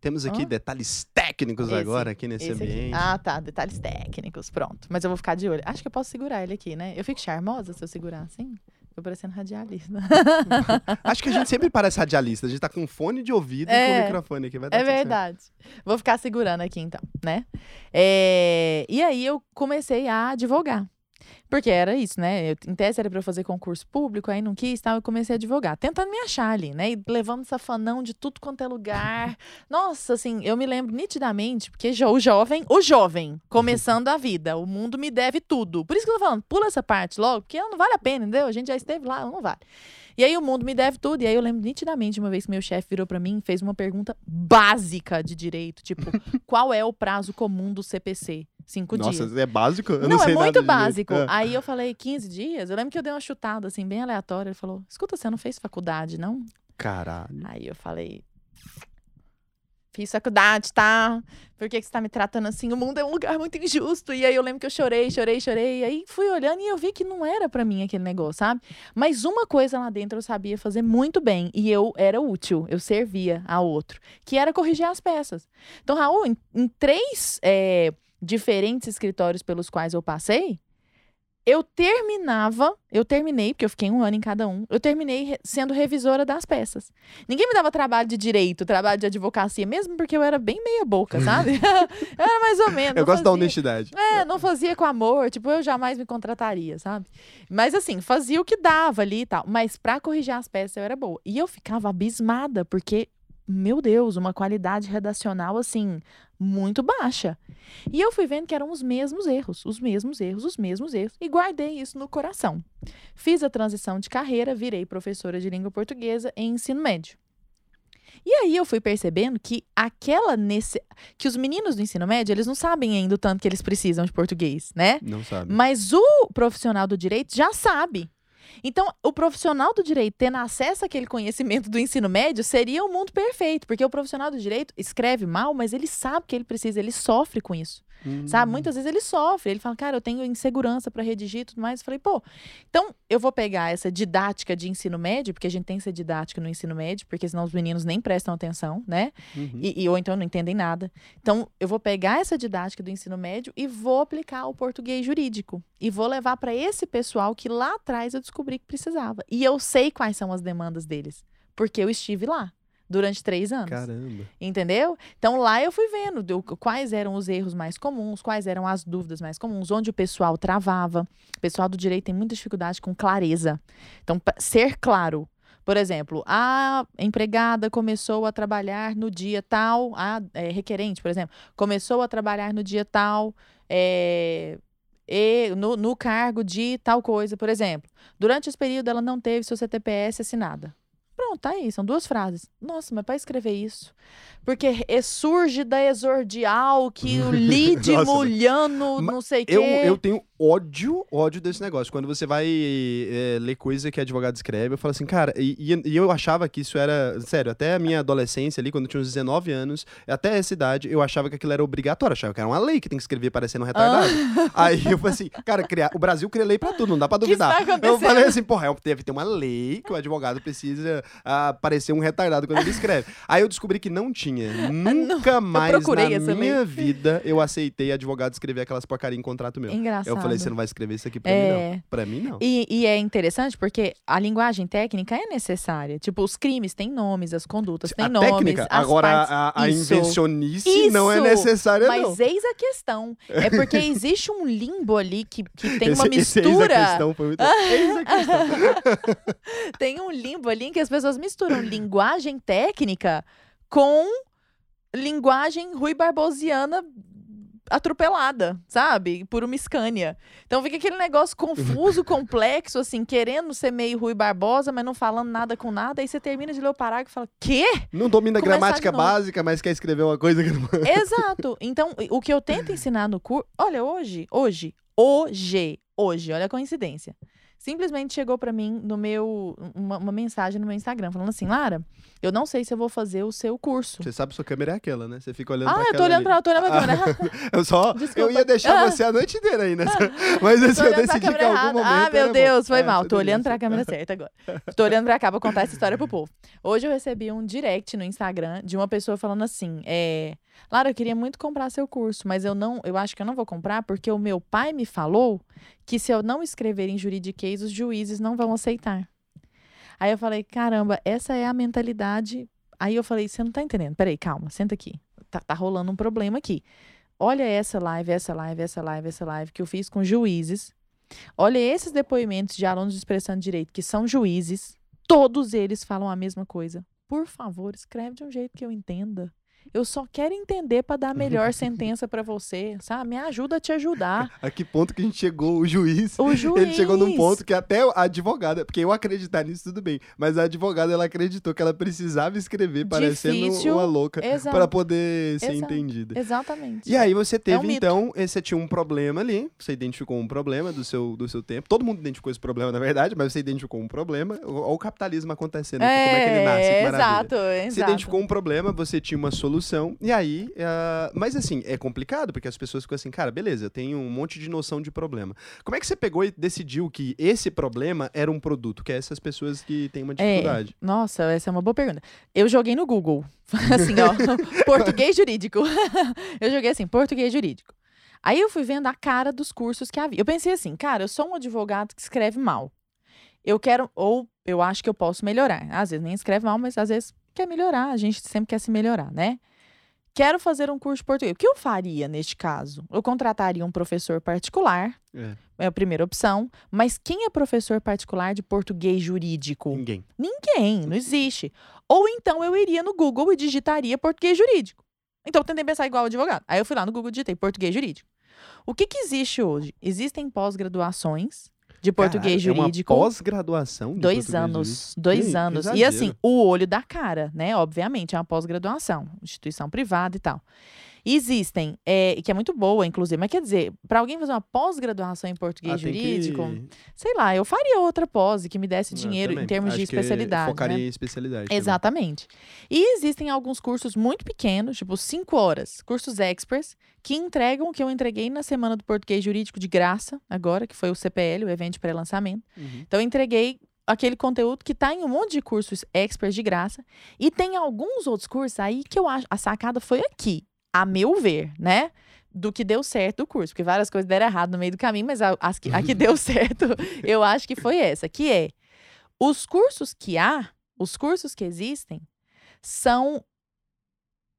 Temos aqui Hã? detalhes técnicos Esse- agora aqui nesse Esse aqui. ambiente. Ah, tá. Detalhes técnicos. Pronto. Mas eu vou ficar de olho. Acho que eu posso segurar ele aqui, né? Eu fico charmosa se eu segurar assim. Tô parecendo radialista. Acho que a gente sempre parece radialista. A gente tá com fone de ouvido e É. com o microfone aqui. Vai dar É tudo certo. verdade. Vou ficar segurando aqui então, né? É, E aí eu comecei a advogar. Porque era isso, né? Eu, em tese era pra eu fazer concurso público, aí não quis, tal, eu comecei a advogar, tentando me achar ali, né? E levando safanão de tudo quanto é lugar. Nossa, assim, eu me lembro nitidamente, porque o jovem, o jovem, começando a vida, o mundo me deve tudo. Por isso que eu tô falando, pula essa parte logo, porque não vale a pena, entendeu? A gente já esteve lá, não vale. E aí o mundo me deve tudo. E aí eu lembro nitidamente uma vez que meu chefe virou pra mim e fez uma pergunta básica de direito, tipo, qual é o prazo comum do CPC? Cinco Nossa, dias. é básico? Eu não, Não, é muito básico. Ah. Aí eu falei, 15 dias? Eu lembro que eu dei uma chutada, assim, bem aleatória. Ele falou, escuta, você não fez faculdade, não? Caralho. Aí eu falei, fiz faculdade, tá? Por que, que você tá me tratando assim? O mundo é um lugar muito injusto. E aí eu lembro que eu chorei, chorei, chorei. E aí fui olhando e eu vi que não era pra mim aquele negócio, sabe? Mas uma coisa lá dentro eu sabia fazer muito bem. E eu era útil, eu servia a outro. Que era corrigir as peças. Então, Raul, em, em três é, diferentes escritórios pelos quais eu passei, eu terminava, eu terminei, porque eu fiquei um ano em cada um, eu terminei sendo revisora das peças. Ninguém me dava trabalho de direito, trabalho de advocacia, mesmo porque eu era bem meia boca, sabe? eu era mais ou menos. Eu gosto da fazia- honestidade. é, não fazia com amor, tipo, eu jamais me contrataria, sabe? Mas assim, fazia o que dava ali e tal. Mas pra corrigir as peças eu era boa. E eu ficava abismada, porque, meu Deus, uma qualidade redacional assim, muito baixa. E eu fui vendo que eram os mesmos erros, os mesmos erros, os mesmos erros. E guardei isso no coração. Fiz a transição de carreira, virei professora de língua portuguesa em ensino médio. E aí eu fui percebendo que aquela nesse que os meninos do ensino médio, eles não sabem ainda o tanto que eles precisam de português, né? Não sabe. Mas o profissional do direito já sabe. Então, o profissional do direito tendo acesso àquele conhecimento do ensino médio seria o mundo perfeito, porque o profissional do direito escreve mal, mas ele sabe que ele precisa, ele sofre com isso. Hum. Sabe? Muitas vezes ele sofre. Ele fala, cara, eu tenho insegurança para redigir e tudo mais. Eu falei, pô, então eu vou pegar essa didática de ensino médio, porque a gente tem que ser didática no ensino médio, porque senão os meninos nem prestam atenção, né? Uhum. E, e- ou então não entendem nada. Então, eu vou pegar essa didática do ensino médio e vou aplicar o português jurídico. E vou levar para esse pessoal que lá atrás eu descobri que precisava. E eu sei quais são as demandas deles, porque eu estive lá durante três anos. Caramba. Entendeu? Então lá eu fui vendo do- quais eram os erros mais comuns, quais eram as dúvidas mais comuns, onde o pessoal travava. O pessoal do direito tem muita dificuldade com clareza. Então, ser claro. Por exemplo, a empregada começou a trabalhar no dia tal, a é, requerente, por exemplo, começou a trabalhar no dia tal, é, e no, no cargo de tal coisa, por exemplo. Durante esse período, ela não teve seu CTPS assinada. Pronto, tá aí, são duas frases. Nossa, mas para escrever isso. Porque surge da exordial que o lide mulhano, ma- não sei o quê. Eu, eu tenho ódio, ódio desse negócio. Quando você vai é, ler coisa que advogado escreve, eu falo assim, cara, e, e- eu achava que isso era. Sério, até a minha adolescência ali, quando eu tinha uns 19 anos, até essa idade, eu achava que aquilo era obrigatório, achava que era uma lei que tem que escrever parecendo um retardado. Aí eu falei assim, cara, criar, o Brasil cria lei pra tudo, não dá pra duvidar. Eu falei assim, porra, é, deve ter uma lei que o advogado precisa ah, parecer um retardado quando ele escreve. Aí eu descobri que não tinha. Nunca mais procurei na minha lei. vida eu aceitei advogado escrever aquelas porcaria em contrato meu. Engraçado. Eu falei, você não vai escrever isso aqui pra mim, não. É. Pra mim, não. E, e é interessante porque a linguagem técnica é necessária. Tipo, os crimes têm nomes, as condutas têm a nomes. técnica, agora partes- a, a Isso. invencionice não é Isso, necessária, não. Mas eis a questão. É porque existe um limbo ali que, que tem esse, uma esse eis a mistura. questão foi muito... eis a questão. tem um limbo ali em que as pessoas misturam linguagem técnica com linguagem Rui Barbosiana atropelada, sabe? Por uma Scania. Então fica aquele negócio confuso, complexo, assim, querendo ser meio Rui Barbosa, mas não falando nada com nada. Aí você termina de ler o parágrafo e fala, quê? Não domina a Começar gramática básica, mas quer escrever uma coisa que não... Exato. Então, o que eu tento ensinar no curso. Olha, hoje, hoje, hoje, hoje, olha a coincidência. Simplesmente chegou pra mim no meu uma, uma mensagem no meu Instagram falando assim, Lara, eu não sei se eu vou fazer o seu curso. Você sabe, sua câmera é aquela, né? Você fica olhando Ah, pra eu tô olhando ali. pra, eu tô olhando pra câmera. Eu só. Eu Desculpa. ia deixar Ah. você a noite inteira aí, né? Mas assim, eu pra decidi que em algum momento. Ah, meu Deus, bom. foi É, mal. Tô olhando pra ser. câmera certa agora. Tô olhando pra cá pra contar essa história pro povo. Hoje eu recebi um direct no Instagram de uma pessoa falando assim: é, Lara, eu queria muito comprar seu curso, mas eu não, eu acho que eu não vou comprar porque o meu pai me falou que se eu não escrever em juridiquês, os juízes não vão aceitar. Aí eu falei, caramba, essa é a mentalidade. Aí eu falei, você não tá entendendo. Peraí, calma, senta aqui. Tá, tá rolando um problema aqui. Olha essa live, essa live, essa live, essa live que eu fiz com juízes. Olha esses depoimentos de alunos de expressão direito que são juízes. Todos eles falam a mesma coisa. Por favor, escreve de um jeito que eu entenda. Eu só quero entender para dar a melhor sentença para você, sabe? Me ajuda a te ajudar. A que ponto que a gente chegou, o juiz. O juiz. Ele chegou num ponto que até a advogada, porque eu acreditar nisso tudo bem, mas a advogada ela acreditou que ela precisava escrever parecendo Difícil. uma louca para poder ser Exato. entendida. Exatamente. E aí você teve, um mito. então, você tinha um problema ali, você identificou um problema do seu, do seu tempo. Todo mundo identificou esse problema, na verdade, mas você identificou um problema. Olha o capitalismo acontecendo aqui, como é que ele nasce, que maravilha. exato, Você exato. identificou um problema, você tinha uma solução, e aí. ah, mas assim, é complicado, porque as pessoas ficam assim, cara, beleza, eu tenho um monte de noção de problema. Como é que você pegou e decidiu que esse problema era um produto? Que é essas pessoas que têm uma dificuldade. É, nossa, essa é uma boa pergunta. Eu joguei no Google, assim, ó, português jurídico. eu joguei assim, português jurídico. Aí eu fui vendo a cara dos cursos que havia. Eu pensei assim, cara, eu sou um advogado que escreve mal. Eu quero, ou eu acho que eu posso melhorar. Às vezes nem escreve mal, mas às vezes quer melhorar. A gente sempre quer se melhorar, né? Quero fazer um curso de português. O que eu faria neste caso? Eu contrataria um professor particular, É, é a primeira opção. Mas quem é professor particular de português jurídico? ninguém. Ninguém, não existe. Ou então eu iria no Google e digitaria português jurídico. Então eu tentei pensar igual advogado. Aí eu fui lá no Google e digitei português jurídico. O que, que existe hoje? Existem pós-graduações de português Caralho, jurídico. É uma pós-graduação de Dois anos, jurídico? dois Que anos. E exagero. assim, o olho da cara, né? Obviamente, é uma pós-graduação, instituição privada e tal. Existem, é, que é muito boa, inclusive, mas quer dizer, para alguém fazer uma pós-graduação em português Ah, tem que- jurídico, sei lá, eu faria outra pós que me desse dinheiro também. em termos de Acho que especialidade. Focaria né? em especialidade. também. Exatamente. E existem alguns cursos muito pequenos, tipo 5 horas, cursos experts, que entregam o que eu entreguei na semana do português jurídico de graça, agora, que foi o CPL, o evento de pré-lançamento. Uhum. Então, eu entreguei aquele conteúdo que tá em um monte de cursos experts de graça. E tem alguns outros cursos aí que eu acho. A sacada foi aqui, a meu ver, né? Do que deu certo do curso. Porque várias coisas deram errado no meio do caminho, mas a, as que, a que deu certo, eu acho que foi essa, que é os cursos que há, os cursos que existem, são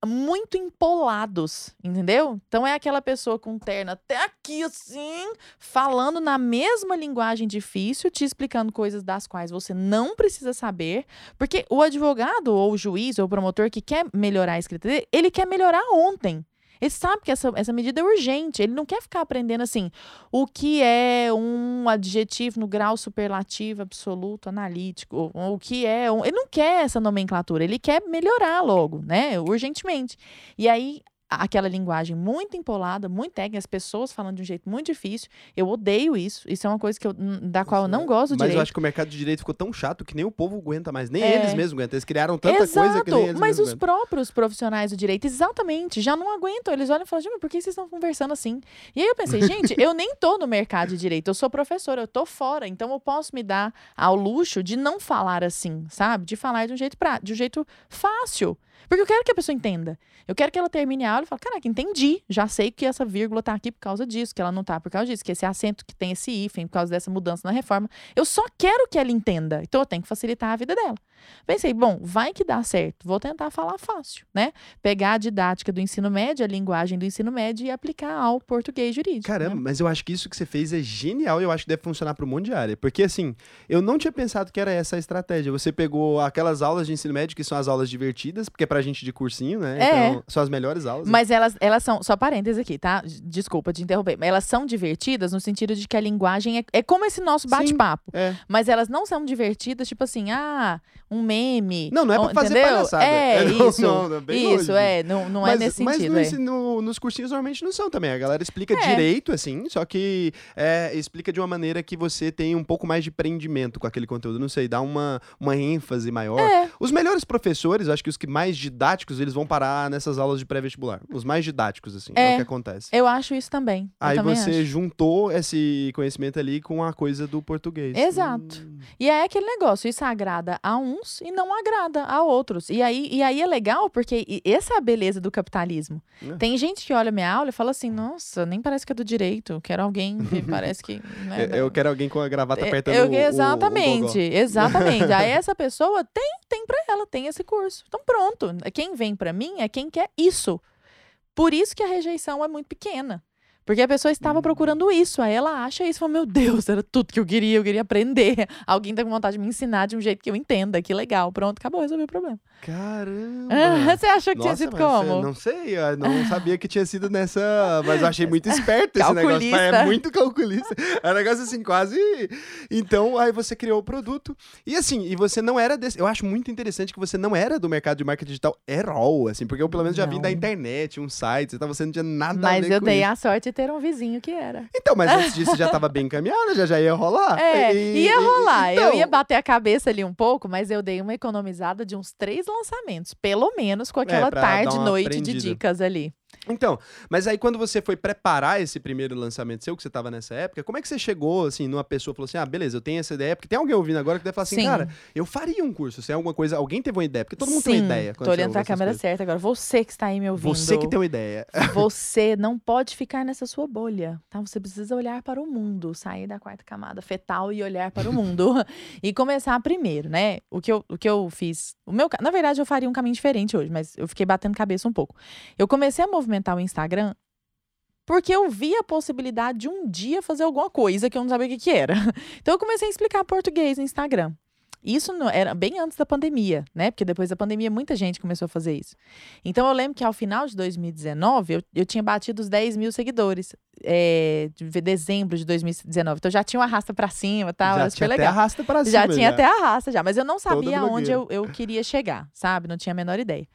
muito empolados, entendeu? Então é aquela pessoa com terno até aqui assim, falando na mesma linguagem difícil, te explicando coisas das quais você não precisa saber, porque o advogado ou o juiz ou o promotor que quer melhorar a escrita dele, ele quer melhorar ontem. Ele sabe que essa, essa medida é urgente. Ele não quer ficar aprendendo assim o que é um adjetivo no grau superlativo absoluto analítico, ou o que é. Um... Ele não quer essa nomenclatura, ele quer melhorar logo, né? Urgentemente. E aí, aquela linguagem muito empolada, muito técnica, as pessoas falando de um jeito muito difícil. Eu odeio isso. Isso é uma coisa que eu, da qual eu não gosto Mas direito. eu acho que o mercado de direito ficou tão chato que nem o povo aguenta mais. Nem É. eles mesmos aguentam. Eles criaram tanta Exato, coisa que nem eles mas os próprios profissionais do direito, exatamente, já não aguentam. Eles olham e falam, gente, mas por que vocês estão conversando assim? E aí eu pensei, gente, eu nem tô no mercado de direito, eu sou professora, eu tô fora, então eu posso me dar ao luxo de não falar assim, sabe? De falar de um jeito, pra, de um jeito fácil. Porque eu quero que a pessoa entenda. Eu quero que ela termine a aula e fale, caraca, entendi. Já sei que essa vírgula tá aqui por causa disso, que ela não tá por causa disso, que esse acento que tem esse hífen por causa dessa mudança na reforma. Eu só quero que ela entenda. Então eu tenho que facilitar a vida dela. Pensei, bom, vai que dá certo. Vou tentar falar fácil, né? Pegar a didática do ensino médio, a linguagem do ensino médio e aplicar ao português jurídico. Caramba, né? mas eu acho que isso que você fez é genial e eu acho que deve funcionar para um monte de área. Porque, assim, eu não tinha pensado que era essa a estratégia. Você pegou aquelas aulas de ensino médio que são as aulas divertidas, porque pra gente de cursinho, né? É. Então, são as melhores aulas. Mas elas, elas são, só parênteses aqui, tá? Desculpa te interromper. mas Elas são divertidas no sentido de que a linguagem é, é como esse nosso bate-papo. É. Mas elas não são divertidas, tipo assim, ah, um meme. Não, não é pra fazer entendeu? palhaçada. É, É, não, isso. não, isso, longe é. Não, não mas, é nesse mas sentido. no é. ensi- no- nos cursinhos normalmente não são também. A galera explica É. direito, assim, só que é, explica de uma maneira que você tem um pouco mais de prendimento com aquele conteúdo. Não sei, dá uma, uma ênfase maior. É. Os melhores professores, acho que os que mais didáticos, eles vão parar nessas aulas de pré-vestibular. Os mais didáticos, assim, é, É. o que acontece. Eu acho isso também. Aí também você acho. juntou esse conhecimento ali com a coisa do português. Exato. Hum. E é aquele negócio, isso agrada a uns e não agrada a outros. E aí, e aí é legal, porque essa é a beleza do capitalismo. É. Tem gente que olha minha aula e fala assim, nossa, nem parece que é do direito, eu quero alguém que parece que... né, Eu, eu quero alguém com a gravata É, apertando eu- o- o- o exatamente, exatamente. Aí essa pessoa tem, tem para ela, tem esse curso. Então pronto, quem vem para mim é quem quer isso. Por isso que a rejeição é muito pequena. Porque a pessoa estava procurando isso, aí ela acha isso, fala, meu Deus, era tudo que eu queria, eu queria aprender. Alguém tá com vontade de me ensinar de um jeito que eu entenda, que legal. Pronto, acabou, resolveu o problema. Caramba! Você achou que tinha Nossa, sido mas como? eu Não sei, eu não sabia que tinha sido nessa. Mas eu achei muito esperto esse negócio. Mas É muito calculista. É um negócio assim, quase. Então, aí você criou o produto. E assim, e você não era desse. Eu acho muito interessante que você não era do mercado de marketing digital at all, assim, porque eu pelo menos já vim Não. da internet, um site, você não tinha nada a Mas ver eu com dei isso. a sorte ter um vizinho que era. Então, mas antes disso já tava bem encaminhada, já, já ia rolar. É, E- ia e- rolar. então, Eu ia bater a cabeça ali um pouco, mas eu dei uma economizada de uns três lançamentos, pelo menos com aquela É, pra dar tarde, noite de aprendida. dicas ali. Então, mas aí quando você foi preparar esse primeiro lançamento seu, que você tava nessa época, como é que você chegou, assim, numa pessoa e falou assim, ah, beleza, eu tenho essa ideia, porque tem alguém ouvindo agora que deve falar assim, Sim. cara, eu faria um curso, se é alguma coisa, alguém teve uma ideia, porque todo mundo Sim, tem uma ideia. Tô olhando pra câmera coisas. certa agora. Você que está aí me ouvindo. Você que tem uma ideia. Você não pode ficar nessa sua bolha, tá? Você precisa olhar para o mundo, sair da quarta camada fetal e olhar para o mundo. e começar primeiro, né? O que eu, o que eu fiz. O meu, na verdade, eu faria um caminho diferente hoje, mas eu fiquei batendo cabeça um pouco. Eu comecei a movimentar o Instagram porque eu vi a possibilidade de um dia fazer alguma coisa que eu não sabia o que, que era. Então eu comecei a explicar português no Instagram. Isso era bem antes da pandemia, né? Porque depois da pandemia muita gente começou a fazer isso. Então eu lembro que ao final de 2019 eu, eu tinha batido os 10 mil seguidores. É, de dezembro de 2019. Então já tinha uma arrasta pra cima e tal. já tinha até legal. arrasta pra cima. Já tinha até a raça já, mas eu não sabia blogueira. onde eu, eu queria chegar, sabe? Não tinha a menor ideia.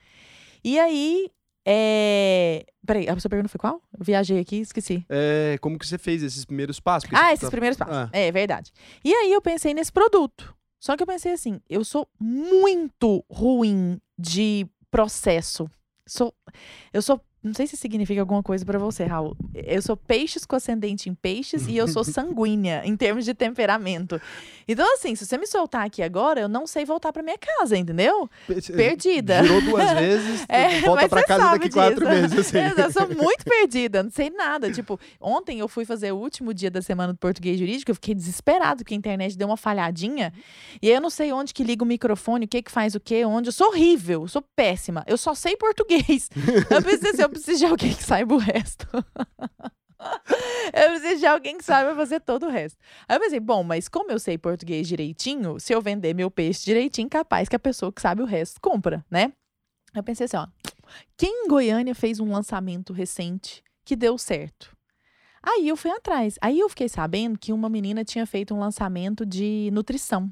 E aí, é... Peraí, a sua pergunta foi qual? Eu viajei aqui, esqueci. É, como que você fez esses primeiros passos? Porque Ah, esses tá- primeiros passos. Ah. É verdade. E aí eu pensei nesse produto. Só que eu pensei assim, eu sou muito ruim de processo. Sou, eu sou, não sei se significa alguma coisa pra você, Raul. Eu sou peixes com ascendente em peixes e eu sou sanguínea em termos de temperamento. Então assim, se você me soltar aqui agora, eu não sei voltar pra minha casa, entendeu? Perdida. Girou duas vezes, É, volta você casa daqui quatro disso. meses, assim. Eu sou muito perdida, não sei nada. Tipo, ontem eu fui fazer o último dia da semana do português jurídico, eu fiquei desesperado porque a internet deu uma falhadinha. E eu não sei onde que liga o microfone, o que que faz o quê, onde. Eu sou horrível, eu sou péssima. Eu só sei português. Eu preciso, eu preciso de alguém que saiba o resto. Eu preciso de alguém que saiba fazer todo o resto. Aí eu pensei, bom, mas como eu sei português direitinho, se eu vender meu peixe direitinho, capaz que a pessoa que sabe o resto compra, né? Eu pensei assim, ó. Quem em Goiânia fez um lançamento recente que deu certo? Aí eu fui atrás. Aí eu fiquei sabendo que uma menina tinha feito um lançamento de nutrição.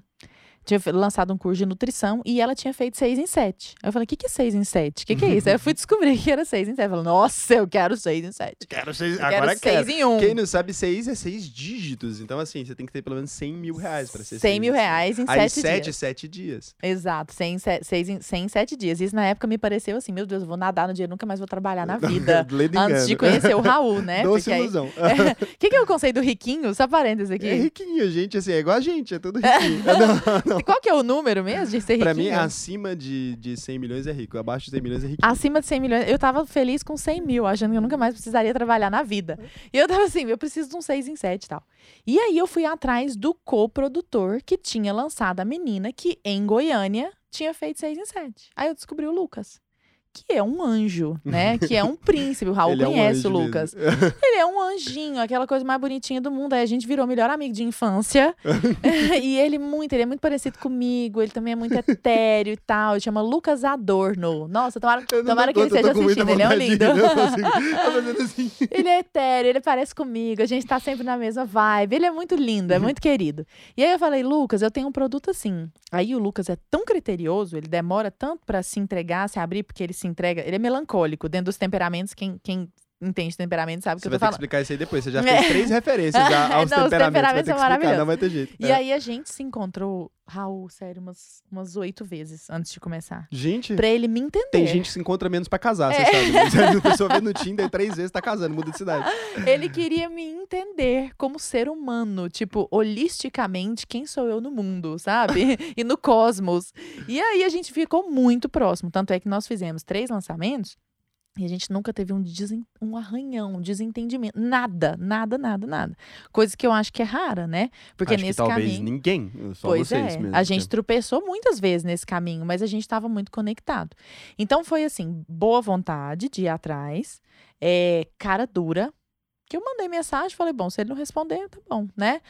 Tinha lançado um curso de nutrição e ela tinha feito seis em sete. Aí eu falei, o que, que é seis em sete? O que, que é isso? Aí eu fui descobrir que era seis em sete. Eu falei, nossa, eu quero seis em sete. Quero seis, Eu agora quero seis quero. em um. Quem não sabe, seis é seis dígitos. Então, assim, você tem que ter pelo menos 100 mil reais pra ser 100 seis mil em sete. reais em Aí, sete sete, dias. sete dias. Exato, 100, em se- seis em, 100 em sete dias. Isso na época me pareceu assim, meu Deus, eu vou nadar no dia, nunca mais vou trabalhar na vida. Antes de conhecer o Raul, né? Doce Porque ilusão. O que, que é o conceito do riquinho? Só parênteses aqui. É riquinho, gente, assim, é igual a gente, é tudo riquinho. não, não. Qual que é o número mesmo de ser riquinho? Pra mim, acima de, de 100 milhões é rico, abaixo de 100 milhões é riquinho. Acima de 100 milhões. Eu tava feliz com 100 mil, achando que eu nunca mais precisaria trabalhar na vida. E eu tava assim, eu preciso de um 6 em 7 e tal. E aí eu fui atrás do coprodutor que tinha lançado a menina que em Goiânia tinha feito 6 em 7. Aí eu descobri o Lucas. Que é um anjo, né? Que é um príncipe. O Raul Ele é um conhece o. Lucas. Ele é um anjinho, aquela coisa mais bonitinha do mundo. Aí a gente virou melhor amigo de infância. e ele muito, ele é muito parecido comigo. Ele também é muito etéreo e tal. Ele chama Lucas Adorno. Nossa, tomara, tomara que ele esteja assistindo. Ele é um lindo. Tô fazendo assim. Ele é etéreo, ele parece comigo, a gente tá sempre na mesma vibe. Ele é muito lindo, é muito querido. E aí eu falei, Lucas, eu tenho um produto assim. Aí o Lucas é tão criterioso, ele demora tanto pra se entregar, se abrir, porque ele se entrega. Ele é melancólico, dentro dos temperamentos, quem, quem entende temperamento sabe o que Você eu vai tô ter que falando. explicar isso aí depois. Você já fez três referências já aos Não, os temperamentos. Vai temperamentos ter que são maravilhosos. não vai ter jeito. E É. aí a gente se encontrou, Raul, sério, umas umas oito vezes antes de começar. Gente, Pra ele me entender. tem gente que se encontra menos pra casar, você É. sabe. A pessoa vê no Tinder três vezes, tá casando, muda de cidade. Ele queria me entender como ser humano, tipo, holisticamente, quem sou eu no mundo, sabe? e no cosmos. E aí a gente ficou muito próximo. Tanto é que nós fizemos três lançamentos e a gente nunca teve um, desen- um arranhão, um desentendimento. Nada, nada, nada, nada. Coisa que eu acho que é rara, né? Porque Acho que nesse talvez caminho. ninguém, só Pois vocês é, mesmo. a gente tropeçou muitas vezes nesse caminho, mas a gente estava muito conectado. Então foi assim, boa vontade de ir atrás, é, cara dura, que eu mandei mensagem, falei, bom, se ele não responder, tá bom, né?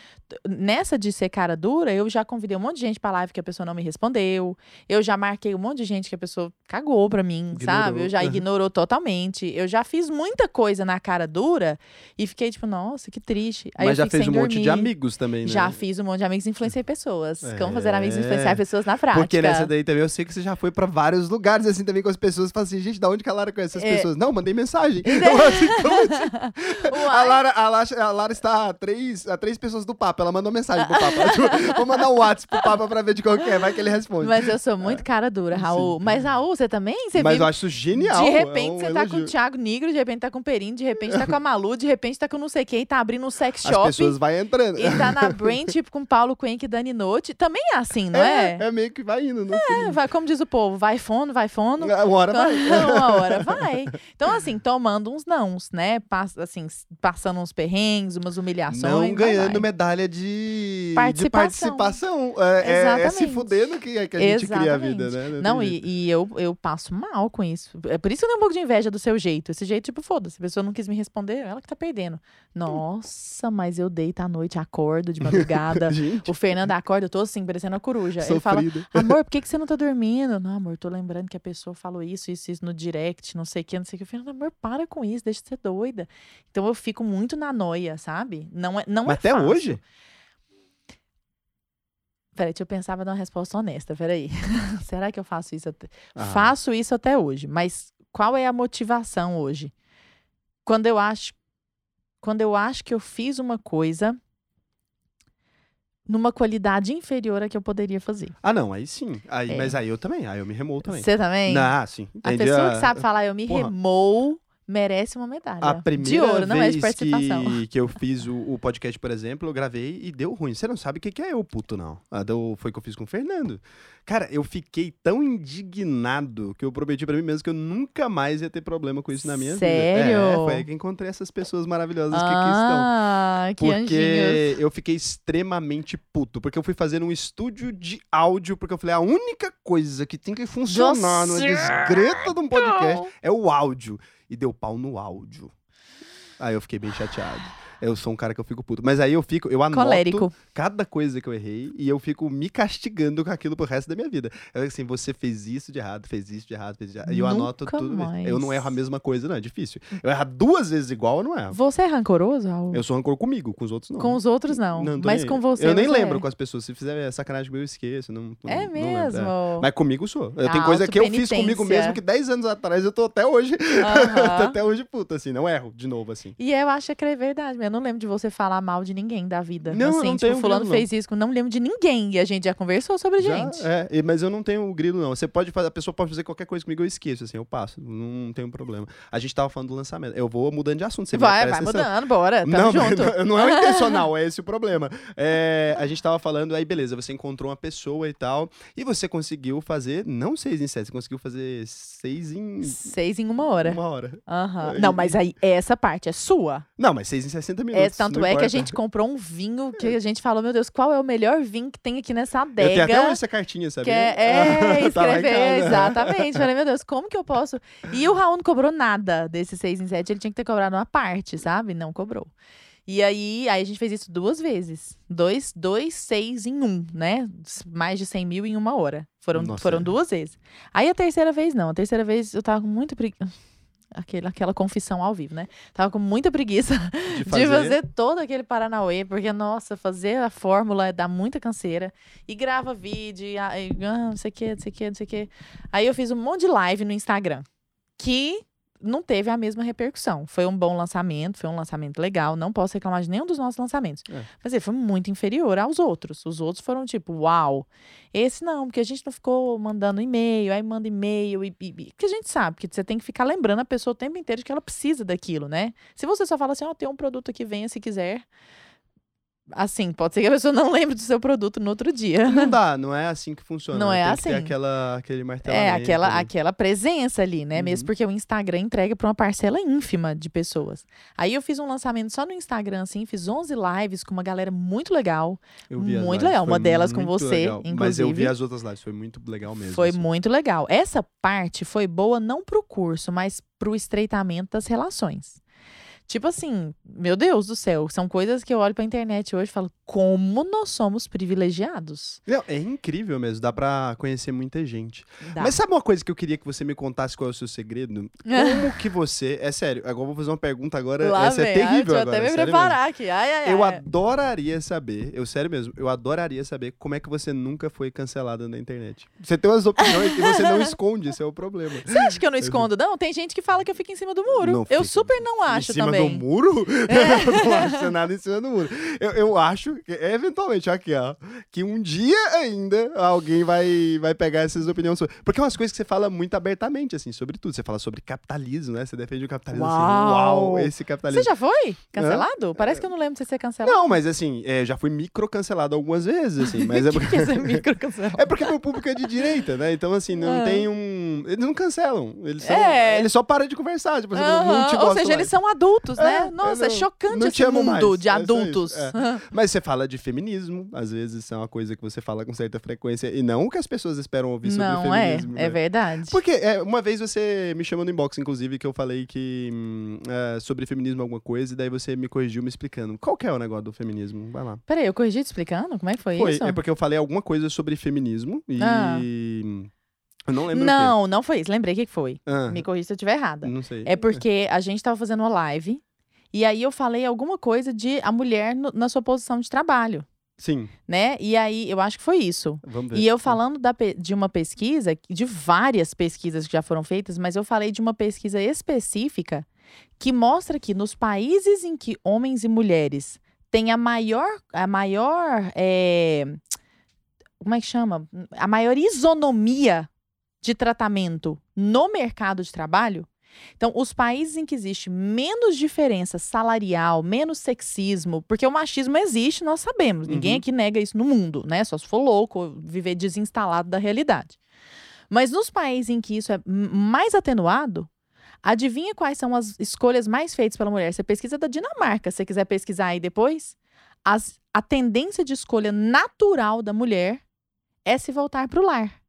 Nessa de ser cara dura, eu já convidei um monte de gente pra live que a pessoa não me respondeu, eu já marquei um monte de gente que a pessoa cagou pra mim, sabe? Ignorou. Eu já ignorou totalmente, eu já fiz muita coisa na cara dura e fiquei tipo, nossa, que triste. Aí Mas eu já fez um sem monte de dormir. amigos também, né? Já fiz um monte de amigos e influenciei pessoas. Como fazer amigos e É. influenciar pessoas na prática. Porque nessa daí também eu sei que você já foi pra vários lugares assim também com as pessoas. Fala assim, gente, da onde que a Lara conhece essas É. pessoas? Não, mandei mensagem. Eu, assim, como assim? A. Lara, a, Lara, a Lara está a três, a três pessoas do Papa. Ela mandou mensagem pro Papa. Tipo, vou mandar um WhatsApp pro Papa pra ver de qual que é. Vai que ele responde. Mas eu sou muito cara dura, Raul. Sim. Mas, Raul, você também? Você Mas vive... eu acho genial. De é repente um você tá com o elogio. Thiago Negro, de repente tá com o Perini, de repente tá com a Malu, de repente tá com não sei quem, tá abrindo um sex As shop. pessoas vão entrando. E tá na Brain, tipo, com Paulo Cuenca e Dani Note. Também é assim, não é? É, meio que vai indo. No É, vai, como diz o povo, vai fono, vai fono. Uma hora vai. Uma hora vai. Então, assim, tomando uns nãos, né? Pass- assim, passando uns perrengues, umas humilhações. Não ganhando vai. medalha de Participação. de participação. É, é- é se Exatamente. fudendo que, que a gente cria a vida, né? Não, tem e, e eu, eu passo mal com isso. É por isso que eu tenho um pouco de inveja do seu jeito. Esse jeito, tipo, foda-se. A pessoa não quis me responder, ela que tá perdendo. Nossa, mas eu deito à noite, acordo de madrugada. O Fernando acorda, eu tô assim, parecendo uma coruja. Ele fala, amor, por que, que você não tá dormindo? Não, amor, tô lembrando que a pessoa falou isso, isso, isso no direct, não sei o que, não sei o que. Eu falei, amor, para com isso, deixa de ser doida. Então eu fico muito na noia, sabe? Não é, não Mas é até fácil. hoje? Peraí, deixa eu pensar pra dar uma resposta honesta, peraí. Será que eu faço isso até... Ah. Faço isso até hoje, mas qual é a motivação hoje? Quando eu acho quando eu acho que eu fiz uma coisa numa qualidade inferior à que eu poderia fazer. Ah, não, aí sim. Aí, É. Mas aí eu também. Aí eu me remou também. Você também? Ah, sim. a Entendi pessoa a- que sabe falar eu me Porra. remou merece uma medalha. A primeira de ouro, não é vez de participação. que, que eu fiz o, o podcast, por exemplo, eu gravei e deu ruim. Você não sabe o que, que é eu, puto, não. Ah, deu- foi o que eu fiz com o Fernando. Cara, eu fiquei tão indignado que eu prometi pra mim mesmo que eu nunca mais ia ter problema com isso na minha Sério? vida. É, foi aí que encontrei essas pessoas maravilhosas que aqui estão. Ah, que anjinhos. Porque eu fiquei extremamente puto. Porque eu fui fazer um estúdio de áudio. Porque eu falei, a única coisa que tem que funcionar numa Você- desgreta de um podcast é o áudio. E deu pau no áudio. Aí eu fiquei bem chateado. Eu sou um cara que eu fico puto. Mas aí eu fico, eu anoto Colérico. cada coisa que eu errei e eu fico me castigando com aquilo pro resto da minha vida. Eu assim, você fez isso de errado, fez isso de errado, fez isso de errado. E eu anoto Nunca tudo. mais. Eu não erro a mesma coisa, não. É difícil. Eu erro duas vezes igual, eu não erro. Você é rancoroso, Raul? Eu sou rancor comigo, com os outros não. Com os outros, não. Não, Mas nem com você. Eu nem você lembro é. com as pessoas. Se fizer sacanagem comigo, eu esqueço. Não, não- É não lembro, mesmo. Mas comigo sou. Eu tenho coisa que eu fiz comigo mesmo que 10 anos atrás eu tô até hoje. Aham. tô até hoje puta, assim. Não erro de novo, assim. E eu acho que é verdade. Eu não lembro de você falar mal de ninguém da vida. Não, assim, não tipo, tenho fulano grilo, fez isso. Não lembro de ninguém. E a gente já conversou sobre Já, gente. é, mas eu não tenho grilo, não. Você pode fazer, a pessoa pode fazer qualquer coisa comigo, eu esqueço, assim, eu passo. Não tenho problema. A gente tava falando do lançamento. Eu vou mudando de assunto. Você vai, vai atenção. mudando, bora. Tamo não, junto. não, não é o intencional, é esse o problema. É, a gente tava falando, aí beleza, você encontrou uma pessoa e tal, e você conseguiu fazer, não seis em sete, você conseguiu fazer seis em Seis em uma hora. uma hora. Aham. Aí- Não, mas aí essa parte é sua. Não, mas seis em 60 minutos. É, tanto é que a gente comprou um vinho que a gente falou, meu Deus, qual é o melhor vinho que tem aqui nessa Eu tenho até adega? hoje essa cartinha, sabe? É, é Tá escrever, exatamente. Falei, meu Deus, como que eu posso? E o Raul não cobrou nada desses seis em sete, ele tinha que ter cobrado uma parte, sabe? Não cobrou. E aí, aí a gente fez isso duas vezes. Dois, dois seis em um, né? Mais de 100 mil em uma hora. Foram, Nossa, foram é. duas vezes. Aí a terceira vez, não. A terceira vez eu tava com muito preguiça. Aquela, aquela confissão ao vivo, né? Tava com muita preguiça De de fazer. fazer todo aquele Paranauê, porque, nossa, fazer a fórmula dá muita canseira. E grava vídeo, e, ah, e, ah, não sei o que, não sei o que, não sei o que. Aí eu fiz um monte de live no Instagram, que não teve a mesma repercussão. Foi um bom lançamento, foi um lançamento legal, não posso reclamar de nenhum dos nossos lançamentos. É. Mas ele foi muito inferior aos outros. Os outros foram tipo, uau. Esse não, porque a gente não ficou mandando e-mail, aí manda e-mail, e, e, e- porque a gente sabe que você tem que ficar lembrando a pessoa o tempo inteiro de que ela precisa daquilo, né? Se você só fala assim, ó, tem um produto aqui, venha se quiser. Assim, pode ser que a pessoa não lembre do seu produto no outro dia. Não dá, não é assim que funciona. Não né? é Tem que ter assim. aquela, aquele martelamento. É, aquela, ali. aquela presença ali, né? Uhum. Mesmo porque o Instagram entrega para uma parcela ínfima de pessoas. Aí eu fiz um lançamento só no Instagram, assim, fiz 11 lives com uma galera muito legal. Eu vi muito legal. Uma delas com você, legal. Mas eu vi inclusive. as outras lives, foi muito legal mesmo. Foi assim. muito legal. Essa parte foi boa não pro curso, mas pro estreitamento das relações. Tipo assim, meu Deus do céu, são coisas que eu olho pra internet hoje e falo, como nós somos privilegiados. Não, é incrível mesmo, dá pra conhecer muita gente. Dá. Mas sabe uma coisa que eu queria que você me contasse qual é o seu segredo? Como que você. É sério, agora eu vou fazer uma pergunta agora. Lá essa é vem. Ai, terrível deixa eu agora. até me preparar aqui. Ai, ai. Eu ai. adoraria saber, eu sério mesmo, eu adoraria saber como é que você nunca foi cancelada na internet. Você tem umas opiniões e você não esconde, esse é o problema. Você acha que eu não escondo? Não, tem gente que fala que eu fico em cima do muro. Não eu fica. super não acho cima também. É. do muro? eu não acho nada em cima do muro. Eu, eu acho, que, eventualmente, aqui, ó, que um dia ainda alguém vai, vai pegar essas opiniões. Sobre... Porque é umas coisas que você fala muito abertamente, assim, sobre tudo. Você fala sobre capitalismo, né? Você defende o capitalismo assim, Uau! uau, esse capitalismo. Você já foi cancelado? Parece que eu não lembro de você ser cancelado. Não, mas assim, é, já fui micro cancelado algumas vezes, assim, mas é porque. que é ser micro cancelado? É porque meu público é de direita, né? Então, assim, não Ah. tem um. Eles não cancelam. Eles, só, É. eles só param de conversar. Tipo, assim, Aham, te Ou seja, mais. eles são adultos, É, né? é, Nossa, é, não- chocante não esse mundo mais, de é adultos. é. Mas você fala de feminismo, às vezes é uma coisa que você fala com certa frequência e não o que as pessoas esperam ouvir sobre Não, é, feminismo. é né? verdade. Porque é, uma vez você me chamou no inbox, inclusive, que eu falei que hum, é, sobre feminismo alguma coisa, e daí você me corrigiu me explicando. Qual que é o negócio do feminismo? Vai lá. Peraí, eu corrigi te explicando? Como é que foi, Foi, isso? é porque eu falei alguma coisa sobre feminismo e. Ah. Eu não lembro Não, não foi isso. Lembrei o que foi. Ah, Me corrija se eu estiver errada. não sei. É porque a gente tava fazendo uma live e aí eu falei alguma coisa de a mulher no- na sua posição de trabalho, Sim, né? E aí eu acho que foi isso. vamos ver. E eu falando da de uma pesquisa, de várias pesquisas que já foram feitas, mas eu falei de uma pesquisa específica que mostra que nos países em que homens e mulheres têm a maior, a maior, é, como é que chama? A maior isonomia de tratamento no mercado de trabalho. Então, os países em que existe menos diferença salarial, menos sexismo, porque o machismo existe, nós sabemos. Ninguém Uhum. aqui nega isso no mundo, né? Só se for louco, ou viver desinstalado da realidade. Mas nos países em que isso é mais atenuado, adivinha quais são as escolhas mais feitas pela mulher? Você pesquisa da Dinamarca, se você quiser pesquisar aí depois. As- a tendência de escolha natural da mulher é se voltar para o lar.